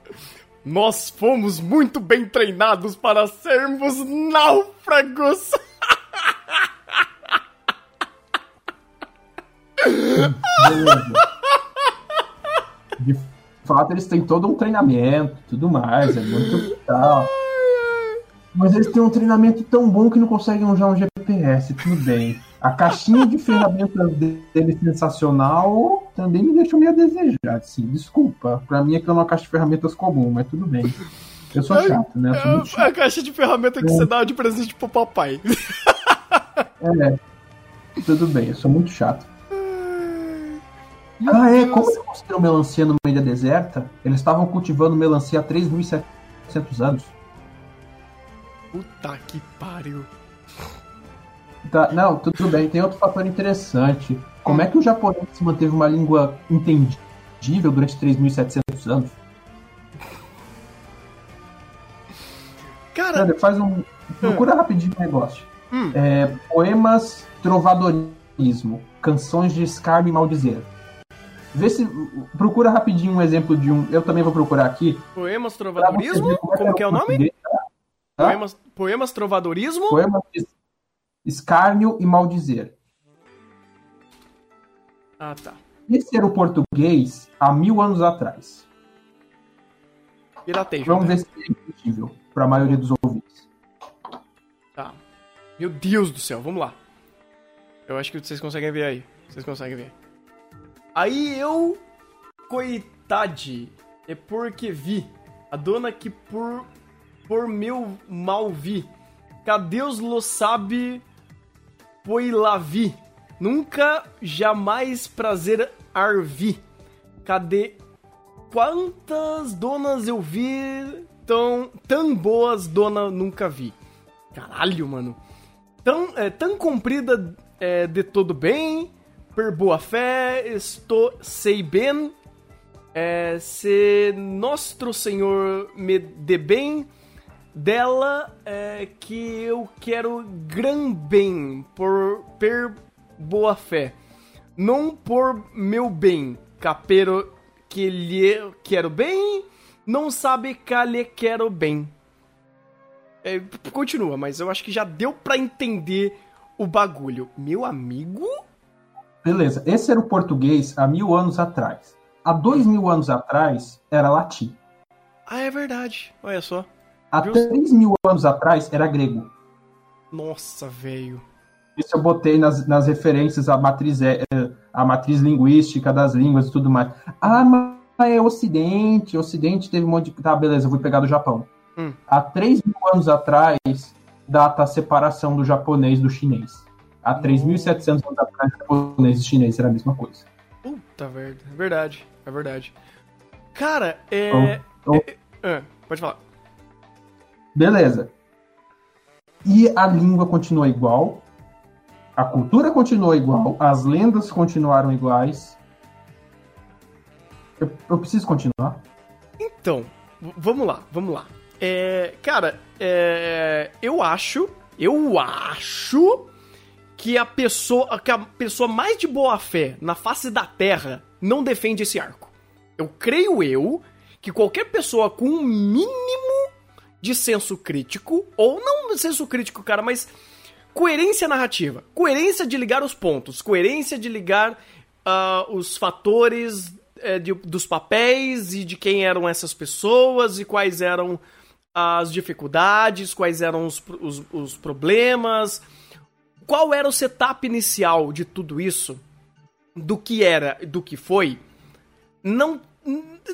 S1: Nós fomos muito bem treinados para sermos náufragos.
S2: De fato, eles têm todo um treinamento, tudo mais, é muito tal. Mas eles têm um treinamento tão bom que não conseguem usar um GPS, tudo bem. A caixinha de ferramentas dele sensacional também me deixou meio a desejar, assim. Desculpa, pra mim é que é uma caixa de ferramentas comum, mas tudo bem. Eu sou chato, né? Sou chato.
S1: A caixa de ferramenta que é. você dá de presente pro papai.
S2: É, tudo bem, eu sou muito chato. Ah, é, como eles conseguiram melancia numa ilha deserta? Eles estavam cultivando melancia há 3.700 anos.
S1: Puta que pariu.
S2: Tá, não, tudo bem. Tem outro fator interessante. Como é que o japonês manteve uma língua entendível durante 3.700 anos?
S1: Cara,
S2: faz um. Procura hum. rapidinho o negócio. Hum. É, poemas trovadorismo, canções de escárnio e maldizer. Vê se. Procura rapidinho um exemplo de um. Eu também vou procurar aqui.
S1: Poemas trovadorismo? Como, como que é o nome? Poemas, poemas trovadorismo?
S2: Poemas de escárnio e maldizer.
S1: Ah, tá.
S2: Esse era o português há mil anos atrás.
S1: Piratejo.
S2: Vamos né? ver se é possível para a maioria dos ouvintes.
S1: Tá. Meu Deus do céu, vamos lá. Eu acho que vocês conseguem ver aí. Vocês conseguem ver. Aí eu. Coitade. É porque vi. A dona que por por meu mal vi. Cadeus lo sabe poilavi. Nunca, jamais prazer arvi. Cadê? Quantas donas eu vi tão, tão boas dona nunca vi. Caralho, mano. Tão, é, tão comprida é, de todo bem, per boa fé, estou sei bem, é, se nosso Senhor me dê bem, dela é, que eu quero gran bem, por per boa fé, não por meu bem, capero que lhe quero bem, não sabe que lhe quero bem. É, continua, mas eu acho que já deu para entender o bagulho. Meu amigo?
S2: Beleza, esse era o português há mil anos atrás. Há dois mil anos atrás era latim.
S1: Ah, é verdade. Olha só.
S2: Há três mil anos atrás era grego.
S1: Nossa, velho.
S2: Isso eu botei nas, nas referências à matriz, é, à matriz linguística das línguas e tudo mais. Ah, mas é Ocidente. Ocidente teve um monte de. Tá, beleza, eu vou pegar do Japão. Hum. Há três mil anos atrás, data a separação do japonês do chinês. Há 3.700 anos atrás, japonês e chinês era a mesma coisa.
S1: Puta merda. É verdade, é verdade. Cara, é. Oh, oh. é, é pode falar.
S2: Beleza. E a língua continua igual, a cultura continua igual, as lendas continuaram iguais. Eu, eu preciso continuar?
S1: Então, vamos lá, vamos lá. É, cara, é, eu acho, eu acho que a pessoa, que a pessoa mais de boa fé na face da Terra não defende esse arco. Eu creio eu que qualquer pessoa com um mínimo de senso crítico, ou não senso crítico, cara, mas coerência narrativa, coerência de ligar os pontos, coerência de ligar uh, os fatores uh, de, dos papéis e de quem eram essas pessoas e quais eram as dificuldades, quais eram os, os, os problemas, qual era o setup inicial de tudo isso, do que era, do que foi, não,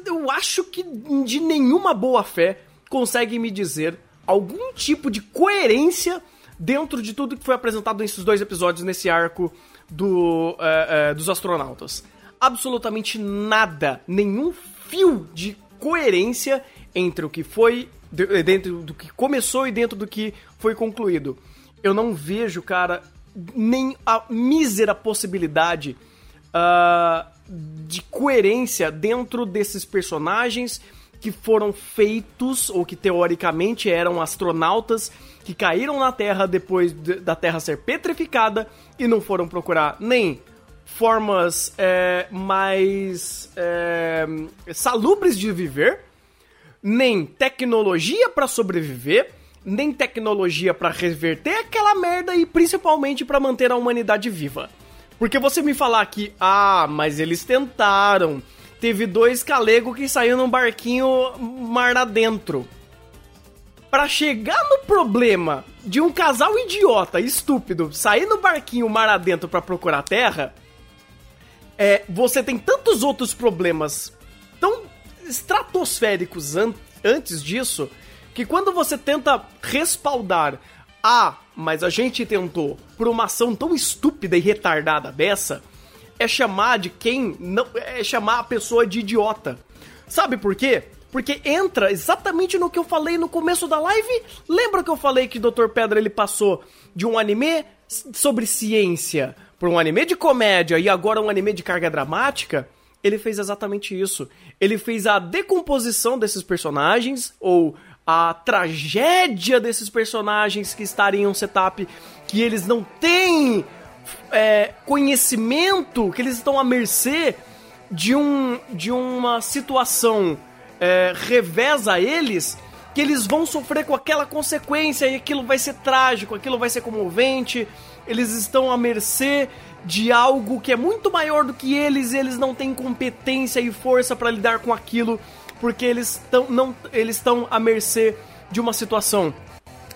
S1: eu acho que de nenhuma boa fé consegue me dizer algum tipo de coerência dentro de tudo que foi apresentado nesses dois episódios nesse arco do, é, é, dos astronautas. Absolutamente nada, nenhum fio de coerência entre o que foi dentro do que começou e dentro do que foi concluído. Eu não vejo, cara, nem a mísera possibilidade uh, de coerência dentro desses personagens que foram feitos, ou que teoricamente eram astronautas, que caíram na Terra depois da Terra ser petrificada e não foram procurar nem formas é, mais é, salubres de viver, nem tecnologia para sobreviver, nem tecnologia para reverter aquela merda e principalmente para manter a humanidade viva. Porque você me falar que, ah, mas eles tentaram. Teve dois calegos que saíram num barquinho mar adentro. Para chegar no problema de um casal idiota, estúpido, sair no barquinho mar adentro para procurar terra, é, você tem tantos outros problemas tão estratosféricos an antes disso que quando você tenta respaldar ah, mas a gente tentou por uma ação tão estúpida e retardada dessa, é chamar de quem não é chamar a pessoa de idiota. Sabe por quê? Porque entra exatamente no que eu falei no começo da live. Lembra que eu falei que Dr. Pedra ele passou de um anime sobre ciência para um anime de comédia e agora um anime de carga dramática? ele fez exatamente isso. Ele fez a decomposição desses personagens, ou a tragédia desses personagens que estariam em um setup que eles não têm é, conhecimento, que eles estão à mercê de, um, de uma situação é, revés a eles, que eles vão sofrer com aquela consequência e aquilo vai ser trágico, aquilo vai ser comovente, eles estão à mercê de algo que é muito maior do que eles e eles não têm competência e força para lidar com aquilo porque eles não eles estão à mercê de uma situação.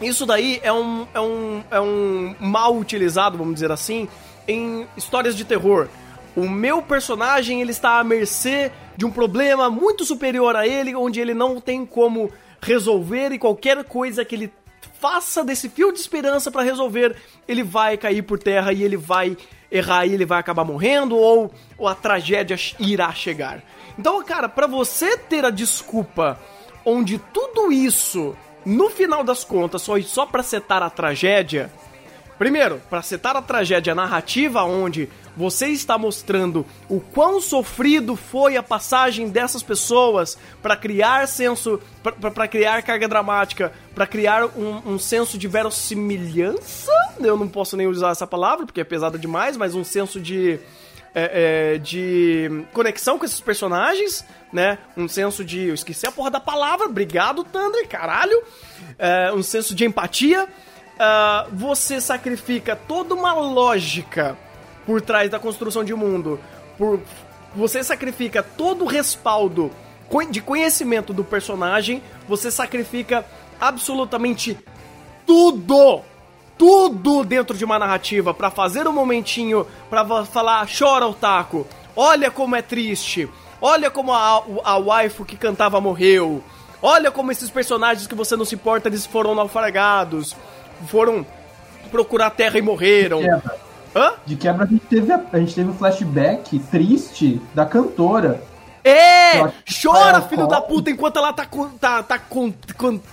S1: Isso daí é um, é um, é um mal utilizado, vamos dizer assim, em histórias de terror. O meu personagem ele está à mercê de um problema muito superior a ele, onde ele não tem como resolver e qualquer coisa que ele faça desse fio de esperança para resolver, ele vai cair por terra e ele vai errar e ele vai acabar morrendo ou, ou a tragédia irá chegar. Então, cara, para você ter a desculpa onde tudo isso, no final das contas, só só para setar a tragédia, Primeiro, para setar a tragédia narrativa onde você está mostrando o quão sofrido foi a passagem dessas pessoas para criar senso, para criar carga dramática, para criar um, um, senso de verossimilhança. Eu não posso nem usar essa palavra porque é pesada demais, mas um senso de é, é, de conexão com esses personagens, né? Um senso de. Eu esqueci a porra da palavra, obrigado, Thunder, caralho. É, um senso de empatia uh, você sacrifica toda uma lógica por trás da construção de mundo, por você sacrifica todo o respaldo de conhecimento do personagem, você sacrifica absolutamente tudo, tudo dentro de uma narrativa para fazer um momentinho para falar chora o taco, olha como é triste, olha como a, a waifu que cantava morreu, olha como esses personagens que você não se importa eles foram naufragados foram procurar terra e morreram.
S2: De quebra, Hã? De quebra a gente teve a, a gente teve um flashback triste da cantora
S1: é! Chora, filho da puta, enquanto ela tá, tá, tá com,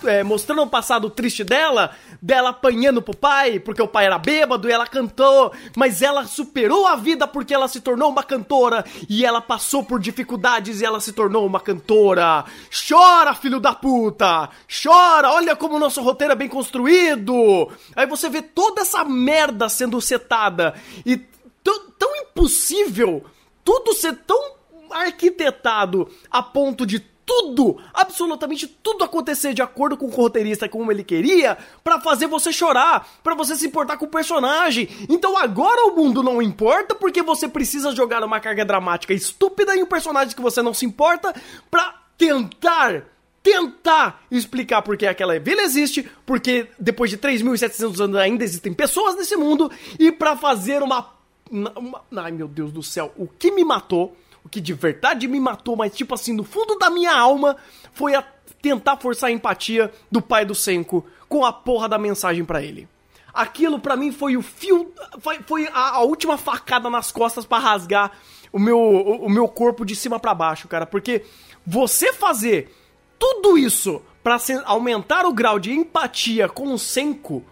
S1: é, mostrando o passado triste dela, dela apanhando pro pai, porque o pai era bêbado e ela cantou, mas ela superou a vida porque ela se tornou uma cantora e ela passou por dificuldades e ela se tornou uma cantora. Chora, filho da puta! Chora! Olha como o nosso roteiro é bem construído! Aí você vê toda essa merda sendo setada e tão impossível tudo ser tão arquitetado a ponto de tudo, absolutamente tudo acontecer de acordo com o roteirista como ele queria, para fazer você chorar, para você se importar com o personagem. Então agora o mundo não importa porque você precisa jogar uma carga dramática estúpida em um personagem que você não se importa para tentar tentar explicar por que aquela vila existe, porque depois de 3.700 anos ainda existem pessoas nesse mundo e para fazer uma, uma ai meu Deus do céu, o que me matou o que de verdade me matou, mas tipo assim, no fundo da minha alma, foi a tentar forçar a empatia do pai do Senko com a porra da mensagem para ele. Aquilo para mim foi o fio, foi, foi a, a, última facada nas costas para rasgar o meu, o, o meu corpo de cima para baixo, cara, porque você fazer tudo isso para aumentar o grau de empatia com o Senko,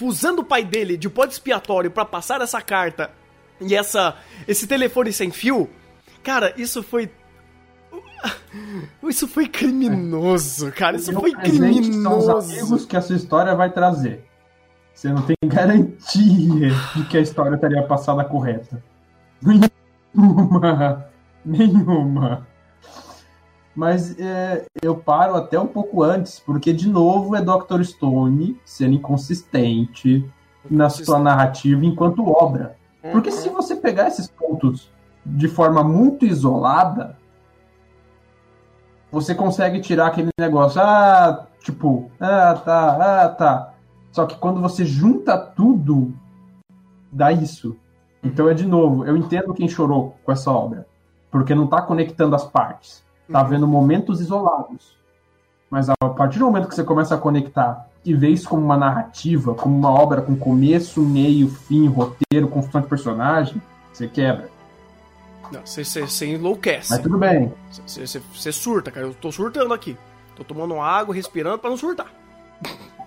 S1: usando o pai dele de pode expiatório para passar essa carta e essa esse telefone sem fio, Cara, isso foi. Isso foi criminoso, cara. Isso foi criminoso. São os
S2: amigos que essa história vai trazer. Você não tem garantia de que a história estaria passada correta. Nenhuma. Nenhuma. Mas é, eu paro até um pouco antes, porque de novo é Dr. Stone sendo inconsistente na sua narrativa enquanto obra. Porque se você pegar esses pontos de forma muito isolada, você consegue tirar aquele negócio, ah, tipo, ah, tá, ah, tá. Só que quando você junta tudo, dá isso. Então é de novo, eu entendo quem chorou com essa obra, porque não tá conectando as partes, tá uhum. vendo momentos isolados. Mas a partir do momento que você começa a conectar e ver isso como uma narrativa, como uma obra com começo, meio, fim, roteiro, construção de personagem, você quebra.
S1: Não, você enlouquece.
S2: Mas tudo bem.
S1: Você surta, cara. Eu tô surtando aqui. Tô tomando água, respirando para não surtar.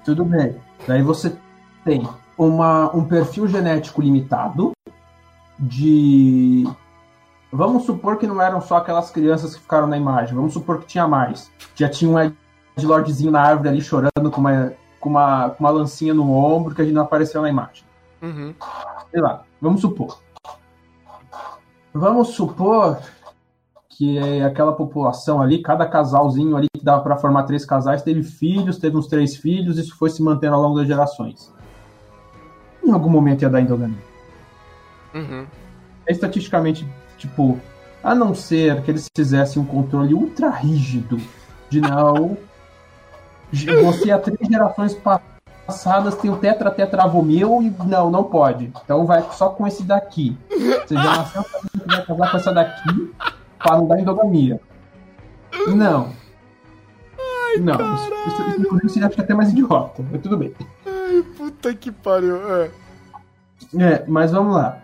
S2: Tudo bem. Daí você tem uma, um perfil genético limitado de. Vamos supor que não eram só aquelas crianças que ficaram na imagem. Vamos supor que tinha mais. Já tinha um Ed Lordzinho na árvore ali chorando com uma, com uma, com uma lancinha no ombro que a gente não apareceu na imagem. Uhum. Sei lá. Vamos supor. Vamos supor que aquela população ali, cada casalzinho ali que dava para formar três casais, teve filhos, teve uns três filhos, isso foi se mantendo ao longo das gerações. Em algum momento ia dar endogamia. Uhum. Estatisticamente, tipo, a não ser que eles fizessem um controle ultra rígido de não. Você há três gerações passadas tem o tetra tetravomil e não, não pode. Então vai só com esse daqui. Você já nasceu sabendo que vai casar com essa daqui para não dar endogamia. Não. Não, isso, isso, isso, você acha até mais idiota, mas tudo bem.
S1: Ai, puta que pariu. É.
S2: É, mas vamos lá.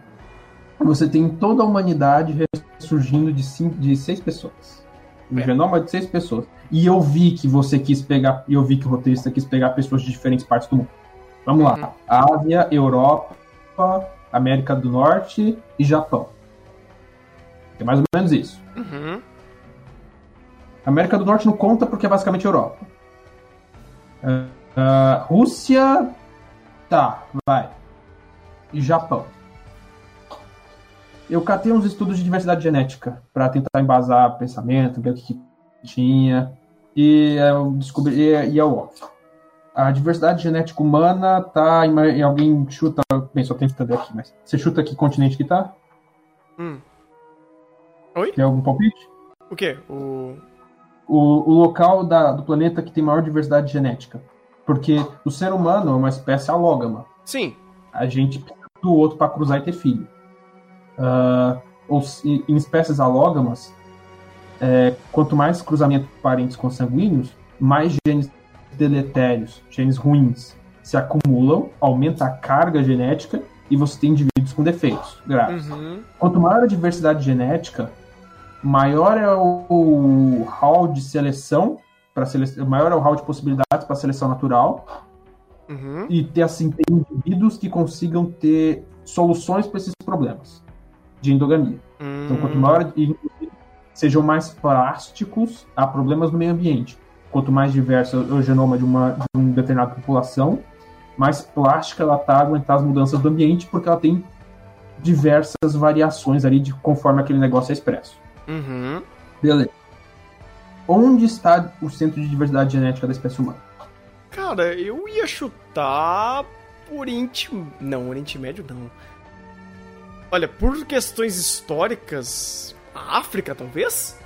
S2: Você tem toda a humanidade ressurgindo de, cinco, de seis pessoas. O
S1: É.
S2: genoma de seis pessoas. E eu vi que você quis pegar. E eu vi que o roteirista quis pegar pessoas de diferentes partes do mundo. Vamos
S1: Uhum.
S2: lá. Ásia, Europa, América do Norte e Japão. É mais ou menos isso.
S1: Uhum.
S2: América do Norte não conta porque é basicamente Europa. Ah, ah, Rússia. Tá, vai. E Japão. Eu catei uns estudos de diversidade genética para tentar embasar pensamento, ver o que, tinha. E eu descobri. E, e é óbvio. A diversidade genética humana tá em, alguém chuta. Bem, só tem que entender aqui, mas. Você chuta que continente que tá?
S1: Hum. Oi?
S2: Tem algum palpite?
S1: O quê? O.
S2: o, o local da- do planeta que tem maior diversidade genética. Porque o ser humano é uma espécie alógama.
S1: Sim.
S2: A gente precisa do outro para cruzar e ter filho. Ah, ou em espécies alógamas, é, quanto mais cruzamento de parentes consanguíneos, mais genes deletérios, genes ruins, se acumulam, aumenta a carga genética e você tem indivíduos com defeitos graves.
S1: Uhum.
S2: Quanto maior a diversidade genética, maior é o, hall de seleção, para seleção, maior é o hall de possibilidades para seleção natural,
S1: Uhum.
S2: e ter assim ter indivíduos que consigam ter soluções para esses problemas de endogamia. Então, quanto
S1: Hum.
S2: maior sejam mais plásticos a problemas no meio ambiente. Quanto mais diverso é o genoma de uma, de uma determinada população, mais plástica ela está a aguentar as mudanças do ambiente, porque ela tem diversas variações ali de conforme aquele negócio é expresso.
S1: Uhum.
S2: Beleza. Onde está o centro de diversidade genética da espécie humana?
S1: Cara, eu ia chutar por Oriente. Não, Oriente Médio não. Olha, por questões históricas. A África, talvez?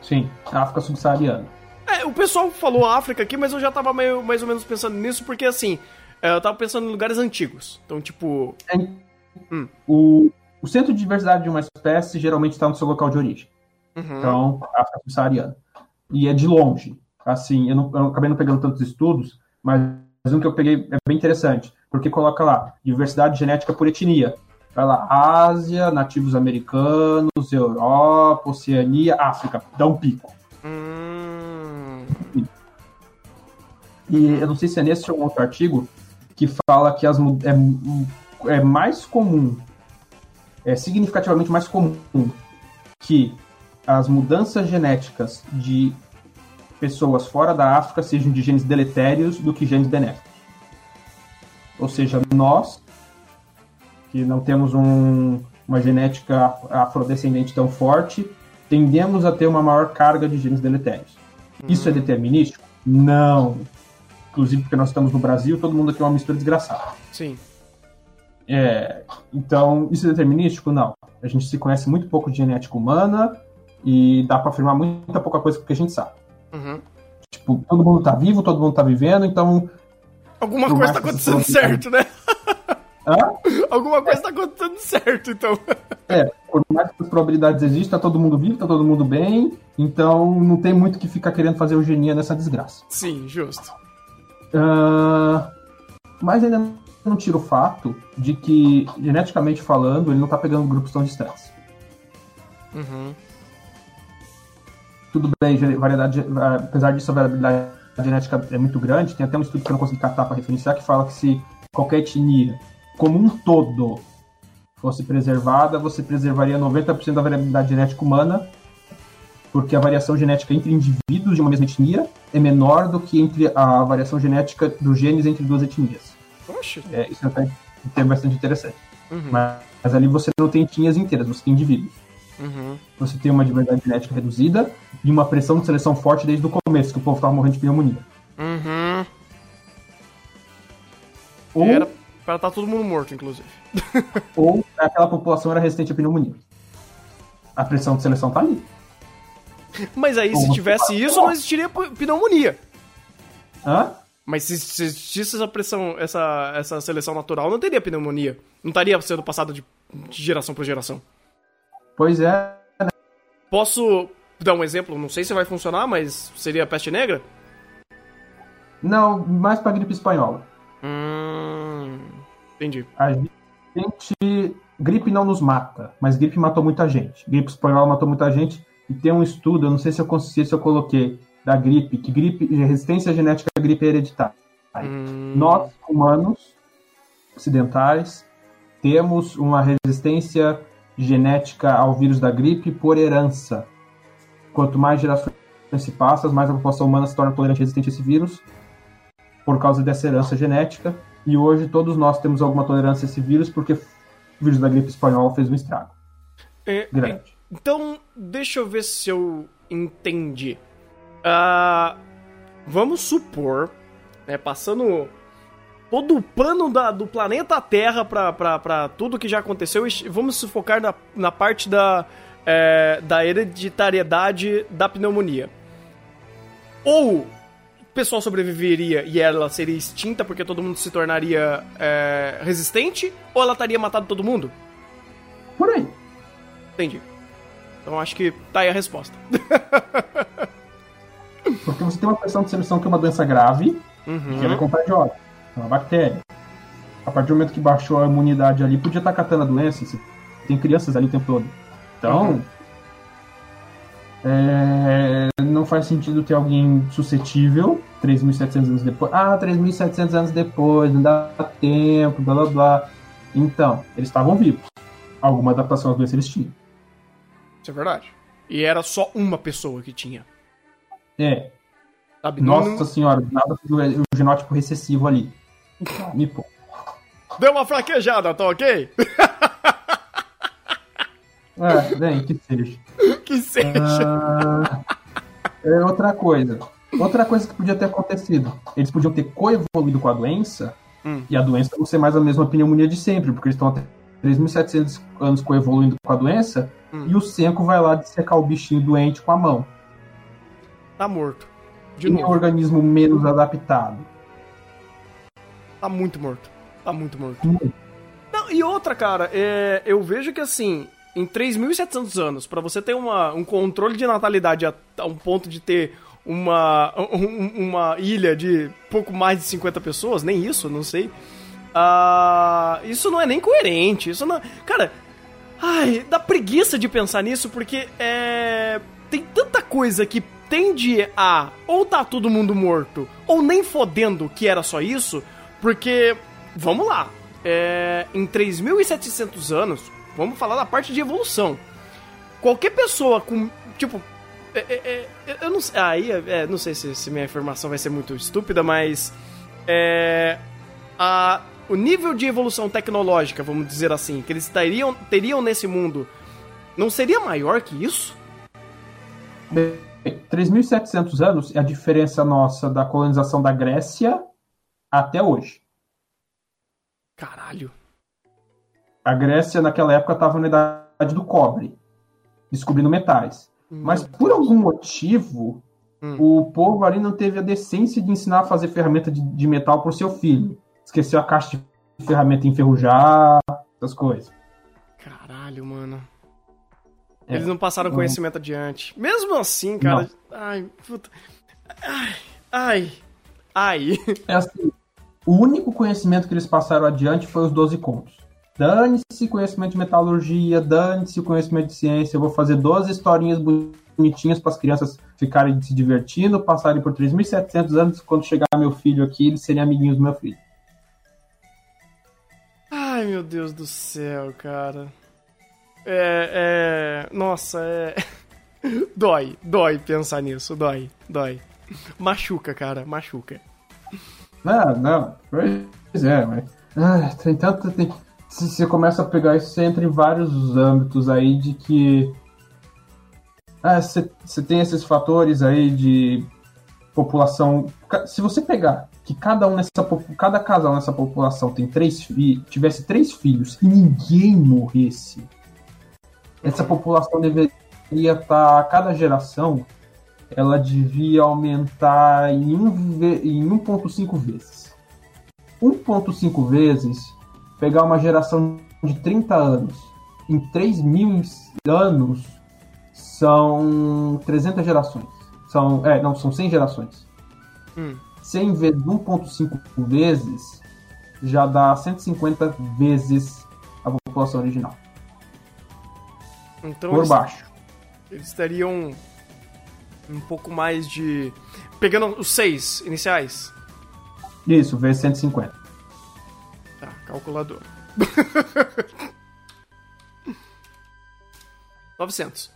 S2: Sim, a África subsaariana.
S1: É, o pessoal falou África aqui, mas eu já tava meio, mais ou menos pensando nisso, porque assim, é, eu tava pensando em lugares antigos. Então, tipo. Hum.
S2: O, o centro de diversidade de uma espécie geralmente está no seu local de origem.
S1: Uhum.
S2: Então, África subsaariana. E é de longe. Assim, eu, não, eu acabei não pegando tantos estudos, mas um que eu peguei é bem interessante, porque coloca lá diversidade genética por etnia. Vai lá, Ásia, nativos americanos, Europa, Oceania, África. Dá um pico.
S1: Hum.
S2: E eu não sei se é nesse ou outro artigo que fala que as, é, é mais comum, é significativamente mais comum que as mudanças genéticas de pessoas fora da África sejam de genes deletérios do que genes benéficos. Ou seja, nós, que não temos um- uma genética af- afrodescendente tão forte, tendemos a ter uma maior carga de genes deletérios. Isso é determinístico? Não. Inclusive porque nós estamos no Brasil, todo mundo aqui é uma mistura desgraçada.
S1: Sim.
S2: É, então, isso é determinístico? Não. A gente se conhece muito pouco de genética humana e dá para afirmar muita pouca coisa porque a gente sabe.
S1: Uhum.
S2: Tipo, todo mundo tá vivo, todo mundo tá vivendo, então.
S1: Alguma coisa tá acontecendo certo, né?
S2: Hã?
S1: Alguma coisa tá acontecendo certo, então.
S2: É, por mais que as probabilidades existam, tá todo mundo vivo, tá todo mundo bem, então não tem muito que ficar querendo fazer eugenia nessa desgraça.
S1: Sim, justo.
S2: Ah, mas ainda não tira o fato de que, geneticamente falando, ele não tá pegando grupos tão distantes.
S1: Uhum.
S2: tudo bem, variedade, apesar disso a variabilidade genética é muito grande, tem até um estudo que eu não consegui catar para referenciar que fala que se qualquer etnia, como um todo, fosse preservada, você preservaria 90% da variabilidade genética humana, porque a variação genética entre indivíduos de uma mesma etnia é menor do que entre a variação genética dos genes entre duas etnias.
S1: Oxe.
S2: É, isso é até um tema bastante interessante.
S1: Uhum.
S2: Mas, mas ali você não tem etnias inteiras, você tem indivíduos
S1: Uhum.
S2: você tem uma diversidade genética reduzida e uma pressão de seleção forte desde o começo, que o povo estava morrendo de pneumonia.
S1: Uhum.
S2: Ou,
S1: Era pra estar todo mundo morto, inclusive.
S2: ou aquela população era resistente à pneumonia. A pressão de seleção tá ali.
S1: Mas aí, se tivesse isso, não existiria pneumonia.
S2: Hã?
S1: Mas se, se existisse essa pressão, essa, essa seleção natural, não teria pneumonia. Não estaria sendo passada de, de geração por geração.
S2: Pois é.
S1: Posso dar um exemplo? Não sei se vai funcionar, mas seria a peste negra.
S2: Não, mais pra gripe espanhola.
S1: Hum, entendi.
S2: A gente. Gripe não nos mata, mas gripe matou muita gente. Gripe espanhola matou muita gente. E tem um estudo, eu não sei se eu, consegui, se eu coloquei, da gripe, que gripe, resistência genética à gripe hereditária.
S1: Hum,
S2: Nós, humanos ocidentais, temos uma resistência genética ao vírus da gripe por herança. Quanto mais gerações se passam, mais a população humana se torna tolerante e resistente a esse vírus por causa dessa herança genética. E hoje todos nós temos alguma tolerância a esse vírus porque o vírus da gripe espanhola fez um estrago
S1: é,
S2: grande.
S1: Então, deixa eu ver se eu entendi. Ah, vamos supor, né, passando todo o pano da- do planeta Terra pra tudo que já aconteceu, e vamos se focar na, na parte da, é, da hereditariedade da pneumonia. Ou o pessoal sobreviveria e ela seria extinta porque todo mundo se tornaria é, resistente, ou ela estaria matando todo mundo?
S2: Por aí.
S1: Entendi. Então acho que tá aí a resposta.
S2: Porque você tem uma pressão de seleção que é uma doença grave,
S1: Uhum.
S2: que ela é contagiosa. É uma bactéria. A partir do momento que baixou a imunidade ali, podia estar catando a doença. Tem crianças ali o tempo todo. Então.
S1: Uhum.
S2: É, não faz sentido ter alguém suscetível 3.700 anos depois. Ah, 3.700 anos depois, não dá tempo, blá blá blá. Então, eles estavam vivos. Alguma adaptação às doenças eles tinham.
S1: Isso é verdade. E era só uma pessoa que tinha.
S2: É,
S1: Sabe? Não-
S2: nossa senhora, nada o genótipo recessivo ali. Me pô.
S1: Deu uma fraquejada, tá ok?
S2: É, bem, que seja.
S1: que seja.
S2: Ah, é outra coisa. Outra coisa que podia ter acontecido. Eles podiam ter coevoluído com a doença
S1: Hum.
S2: e a doença não ser mais a mesma pneumonia de sempre, porque eles estão há 3.700 anos coevoluindo com a doença
S1: Hum.
S2: e o Senko vai lá dissecar o bichinho doente com a mão.
S1: Tá morto. De
S2: um
S1: novo.
S2: organismo menos adaptado.
S1: Tá muito morto. Tá muito morto.
S2: Hum.
S1: Não, e outra, cara, é, eu vejo que assim, em 3.700 anos, pra você ter uma, um controle de natalidade a, a um ponto de ter uma, um- uma ilha de pouco mais de 50 pessoas, nem isso, não sei. Ah, isso não é nem coerente. Isso não. Cara, ai, dá preguiça de pensar nisso porque é. Tem tanta coisa que tende a ou tá todo mundo morto ou nem fodendo que era só isso, porque vamos lá. É, em 3.700 anos, vamos falar da parte de evolução. Qualquer pessoa com, tipo, é, é, é, eu não sei, aí, é, não sei se, se minha informação vai ser muito estúpida, mas é, a, o nível de evolução tecnológica, vamos dizer assim, que eles teriam, teriam nesse mundo, não seria maior que isso?
S2: Bem, 3.700 anos é a diferença nossa da colonização da Grécia até hoje.
S1: Caralho.
S2: A Grécia, naquela época, estava na idade do cobre, descobrindo metais. Mas por algum motivo,
S1: Hum.
S2: o povo ali não teve a decência de ensinar a fazer ferramenta de, de metal pro seu filho. Esqueceu a caixa de ferramenta enferrujar, essas coisas.
S1: Caralho, mano.
S2: É.
S1: Eles não passaram
S2: Não.
S1: conhecimento adiante. Mesmo assim, cara. Ai, puta. Ai, ai, ai.
S2: É assim, o único conhecimento que eles passaram adiante foi os 12 contos. Dane-se conhecimento de metalurgia, dane-se o conhecimento de ciência. Eu vou fazer 12 historinhas bonitinhas para as crianças ficarem se divertindo, passarem por 3.700 anos. Quando chegar meu filho aqui, eles serem amiguinhos do meu filho.
S1: Ai, meu Deus do céu, cara. É, é. Nossa, é. dói, dói pensar nisso, dói, dói. Machuca, cara, machuca.
S2: Não, não. Pois é, mas. Ah, tem tanto. Tem, se você começa a pegar isso, entra em vários âmbitos aí de que. Ah, você, tem esses fatores aí de população. Se você pegar que cada um nessa cada casal nessa população tem três tivesse três filhos e ninguém morresse, essa população deveria estar cada geração ela devia aumentar em, um em 1.5 vezes. 1.5 vezes, pegar uma geração de 30 anos, em 3 mil anos, são 300 gerações. São, é, não, são 100 gerações.
S1: Hum.
S2: 100 vezes 1.5 vezes já dá 150 vezes a população original.
S1: Então
S2: por
S1: eles,
S2: baixo.
S1: eles teriam um pouco mais de. Pegando os seis iniciais.
S2: Isso, vezes 150.
S1: Calculador. 900.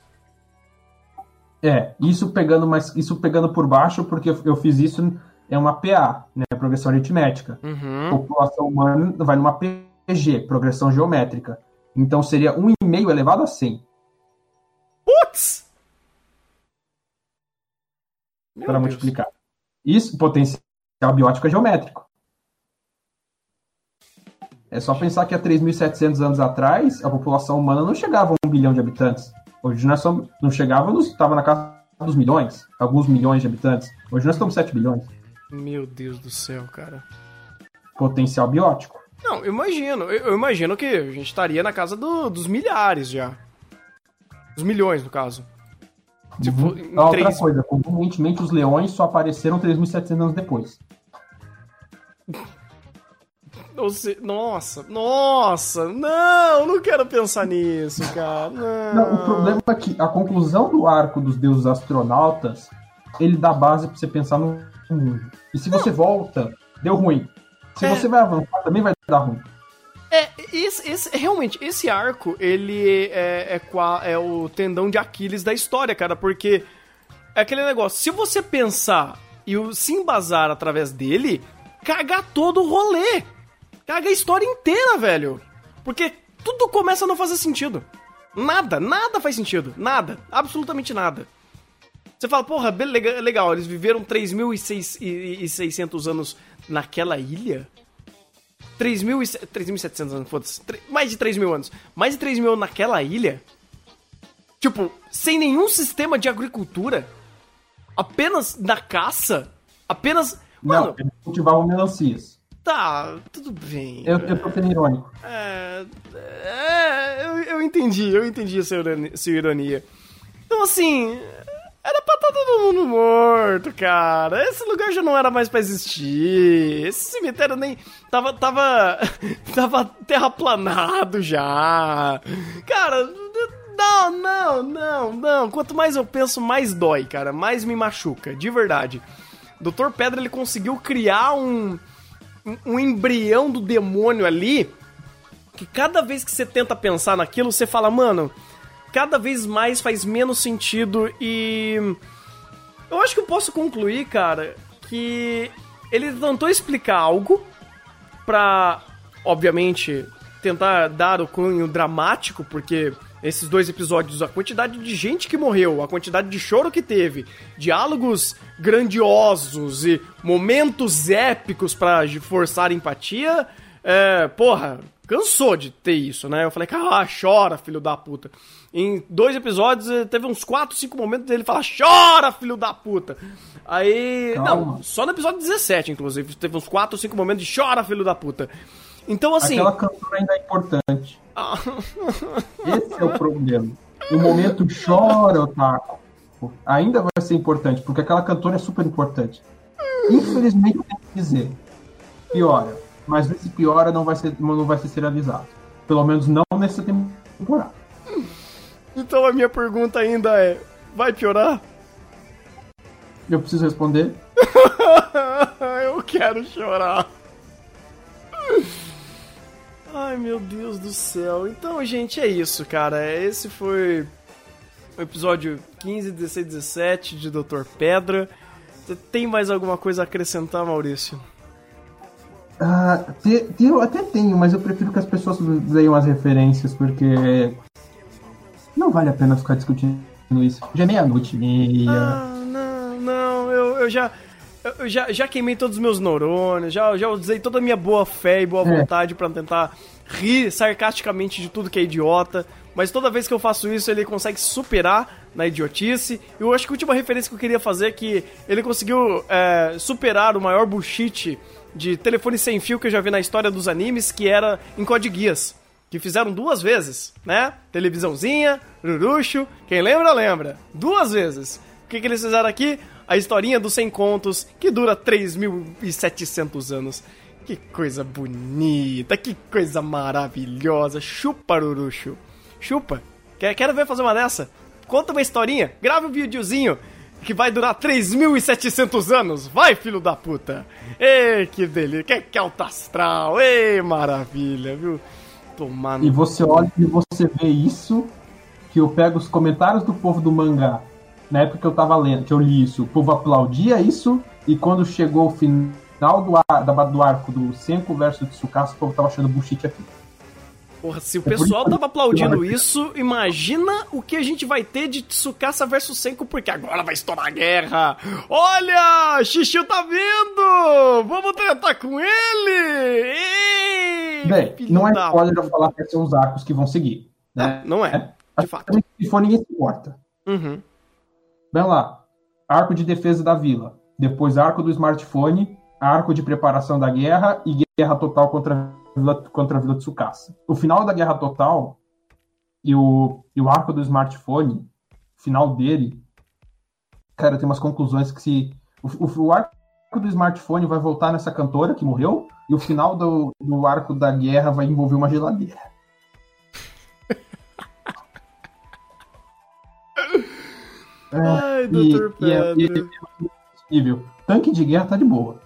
S2: É, isso pegando mais, isso pegando por baixo, porque eu, fiz isso é uma PA, né, progressão aritmética.
S1: Uhum.
S2: População humana vai numa PG, progressão geométrica. Então seria 1,5 elevado a 100
S1: Putz!
S2: Para multiplicar. Isso, potencial biótico é geométrico. É só pensar que há 3.700 anos atrás, a população humana não chegava a um bilhão de habitantes. Hoje nós somos, não chegávamos, estava na casa dos milhões, alguns milhões de habitantes. Hoje nós estamos 7 bilhões.
S1: Meu Deus do céu, cara.
S2: Potencial biótico.
S1: Não, eu imagino. Eu, eu imagino que a gente estaria na casa do- dos milhares já. Dos milhões, no caso. Em
S2: Ah, Outra
S1: três-
S2: coisa, convenientemente os leões só apareceram 3.700 anos depois.
S1: Ou se- Nossa, nossa, não, não quero pensar nisso, cara. Não.
S2: Não, o problema é que a conclusão do arco dos deuses astronautas, ele dá base pra você pensar no mundo. E se você volta, deu ruim. Se
S1: É.
S2: você vai avançar, também vai dar ruim.
S1: É, esse, esse- realmente, esse arco, ele é, é, é o tendão de Aquiles da história, cara, porque é aquele negócio, se você pensar e se embasar através dele, caga todo o rolê. Caga a história inteira, velho. Porque tudo começa a não fazer sentido. Nada, nada faz sentido. Nada, absolutamente nada. Você fala, porra, legal, eles viveram 3.600 anos naquela ilha? 3.000 e se- 3.700 anos, foda-se. Mais de 3 mil anos. Mais de 3 mil anos naquela ilha? Tipo, sem nenhum sistema de agricultura? Apenas na caça? Apenas. Mano,
S2: Não, eles cultivavam melancias.
S1: Tá, tudo bem.
S2: Eu, eu tô sendo irônico.
S1: É, é, eu, eu entendi, eu entendi a sua ironia, sua ironia. Então, assim, era pra estar todo mundo morto, cara. Esse lugar já não era mais pra existir. Esse cemitério nem. Tava. Tava. Tava terraplanado já. Cara. Não, não, não, não. Quanto mais eu penso, mais dói, cara. Mais me machuca, de verdade. Dr. Pedra ele conseguiu criar um um- embrião do demônio ali que cada vez que você tenta pensar naquilo, você fala, mano, cada vez mais faz menos sentido e. Eu acho que eu posso concluir, cara, que ele tentou explicar algo pra, obviamente, tentar dar o cunho dramático, porque esses dois episódios, a quantidade de gente que morreu, a quantidade de choro que teve, diálogos grandiosos e momentos épicos pra forçar empatia, é, porra, cansou de ter isso, né? Eu falei, ah, chora, filho da puta. Em dois episódios, eh, teve uns 4, 5 momentos dele falar, chora, filho da puta. Aí.
S2: Calma.
S1: Não, só no episódio 17, inclusive, teve uns 4 ou 5 momentos de chora, filho da puta. Então, assim.
S2: Aquela cantora ainda é importante.
S1: ah,
S2: Esse é o problema. O momento chora, Otaku. Ainda vai ser importante, porque aquela cantora é super importante. Infelizmente, tem que dizer. Piora. Mas esse piora não vai ser, não vai ser serializado. Pelo menos não nessa temporada.
S1: então a minha pergunta ainda é: vai piorar?
S2: Eu preciso responder.
S1: Eu quero chorar. Ai, meu Deus do céu. Então, gente, é isso, cara. Esse foi o episódio 15, 16, 17 de Doutor Pedra. Você tem mais alguma coisa a acrescentar, Maurício?
S2: Ah, te- te- eu até tenho, mas eu prefiro que as pessoas leiam as referências, porque não vale a pena ficar discutindo isso. Já é meia-noite e meia.
S1: Ah, não, não, eu, eu já. Eu já, já queimei todos os meus neurônios, já, já usei toda a minha boa fé e boa
S2: É.
S1: vontade pra tentar rir sarcasticamente de tudo que é idiota. Mas toda vez que eu faço isso, ele consegue superar na idiotice. Eu acho que a última referência que eu queria fazer é que ele conseguiu é, superar o maior bullshit de telefone sem fio que eu já vi na história dos animes, que era em Code Guias. Que fizeram duas vezes, né? Televisãozinha, Ruruxo, quem lembra, lembra. Duas vezes. O que, que eles fizeram aqui? A historinha dos 100 contos, que dura 3.700 anos. Que coisa bonita, que coisa maravilhosa. Chupa, Uruxo. Chupa. Quer, quero ver fazer uma dessa? Conta uma historinha, grava um videozinho que vai durar 3.700 anos. Vai, filho da puta. Ei, que delícia. Que, que alto astral. Ei, maravilha, viu?
S2: Tomar no... E você olha e você vê isso, que eu pego os comentários do povo do mangá. Na época que eu tava lendo, que eu li isso, o povo aplaudia isso, e quando chegou o final do, ar, do arco do Senko versus Tsukasa, o povo tava achando bullshit aqui.
S1: Porra, se o é pessoal tava aplaudindo isso, imagina o que a gente vai ter de Tsukasa versus Senko, porque agora vai estourar a guerra. Olha, Xixiu tá vindo! Vamos tretar com ele!
S2: Ei, Bem, não é spoiler eu falar que são os arcos que vão seguir. Né?
S1: É, não é,
S2: é de fato. Se for, ninguém se importa.
S1: Uhum.
S2: Vem lá, arco de defesa da vila, depois arco do smartphone, arco de preparação da guerra e guerra total contra contra a Vila Tsukasa. O final da Guerra Total e o, e o arco do smartphone, final dele, cara, tem umas conclusões que se. O, o, o, arco do smartphone vai voltar nessa cantora que morreu, e o final do, do arco da guerra vai envolver uma geladeira.
S1: Ai, é, Dr. Pedro. E,
S2: e, e, Tanque de guerra tá de boa.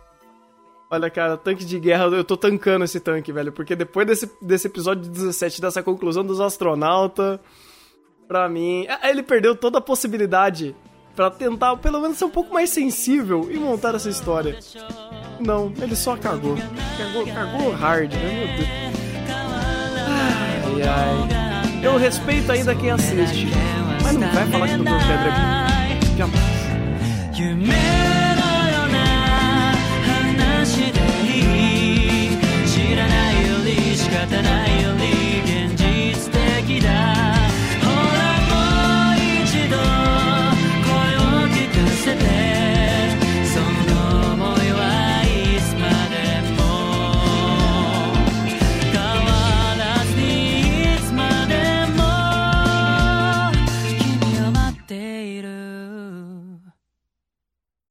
S1: Olha, cara, tanque de guerra, eu tô tancando esse tanque, velho. Porque depois desse, desse episódio 17, dessa conclusão dos astronautas, pra mim. Ele perdeu toda a possibilidade para tentar, pelo menos, ser um pouco mais sensível e montar essa história. Não, ele só cagou. Cagou, cagou hard, né? Meu Deus. Ai, ai. Eu respeito ainda quem assiste. Mas não vai falar que. Jamais.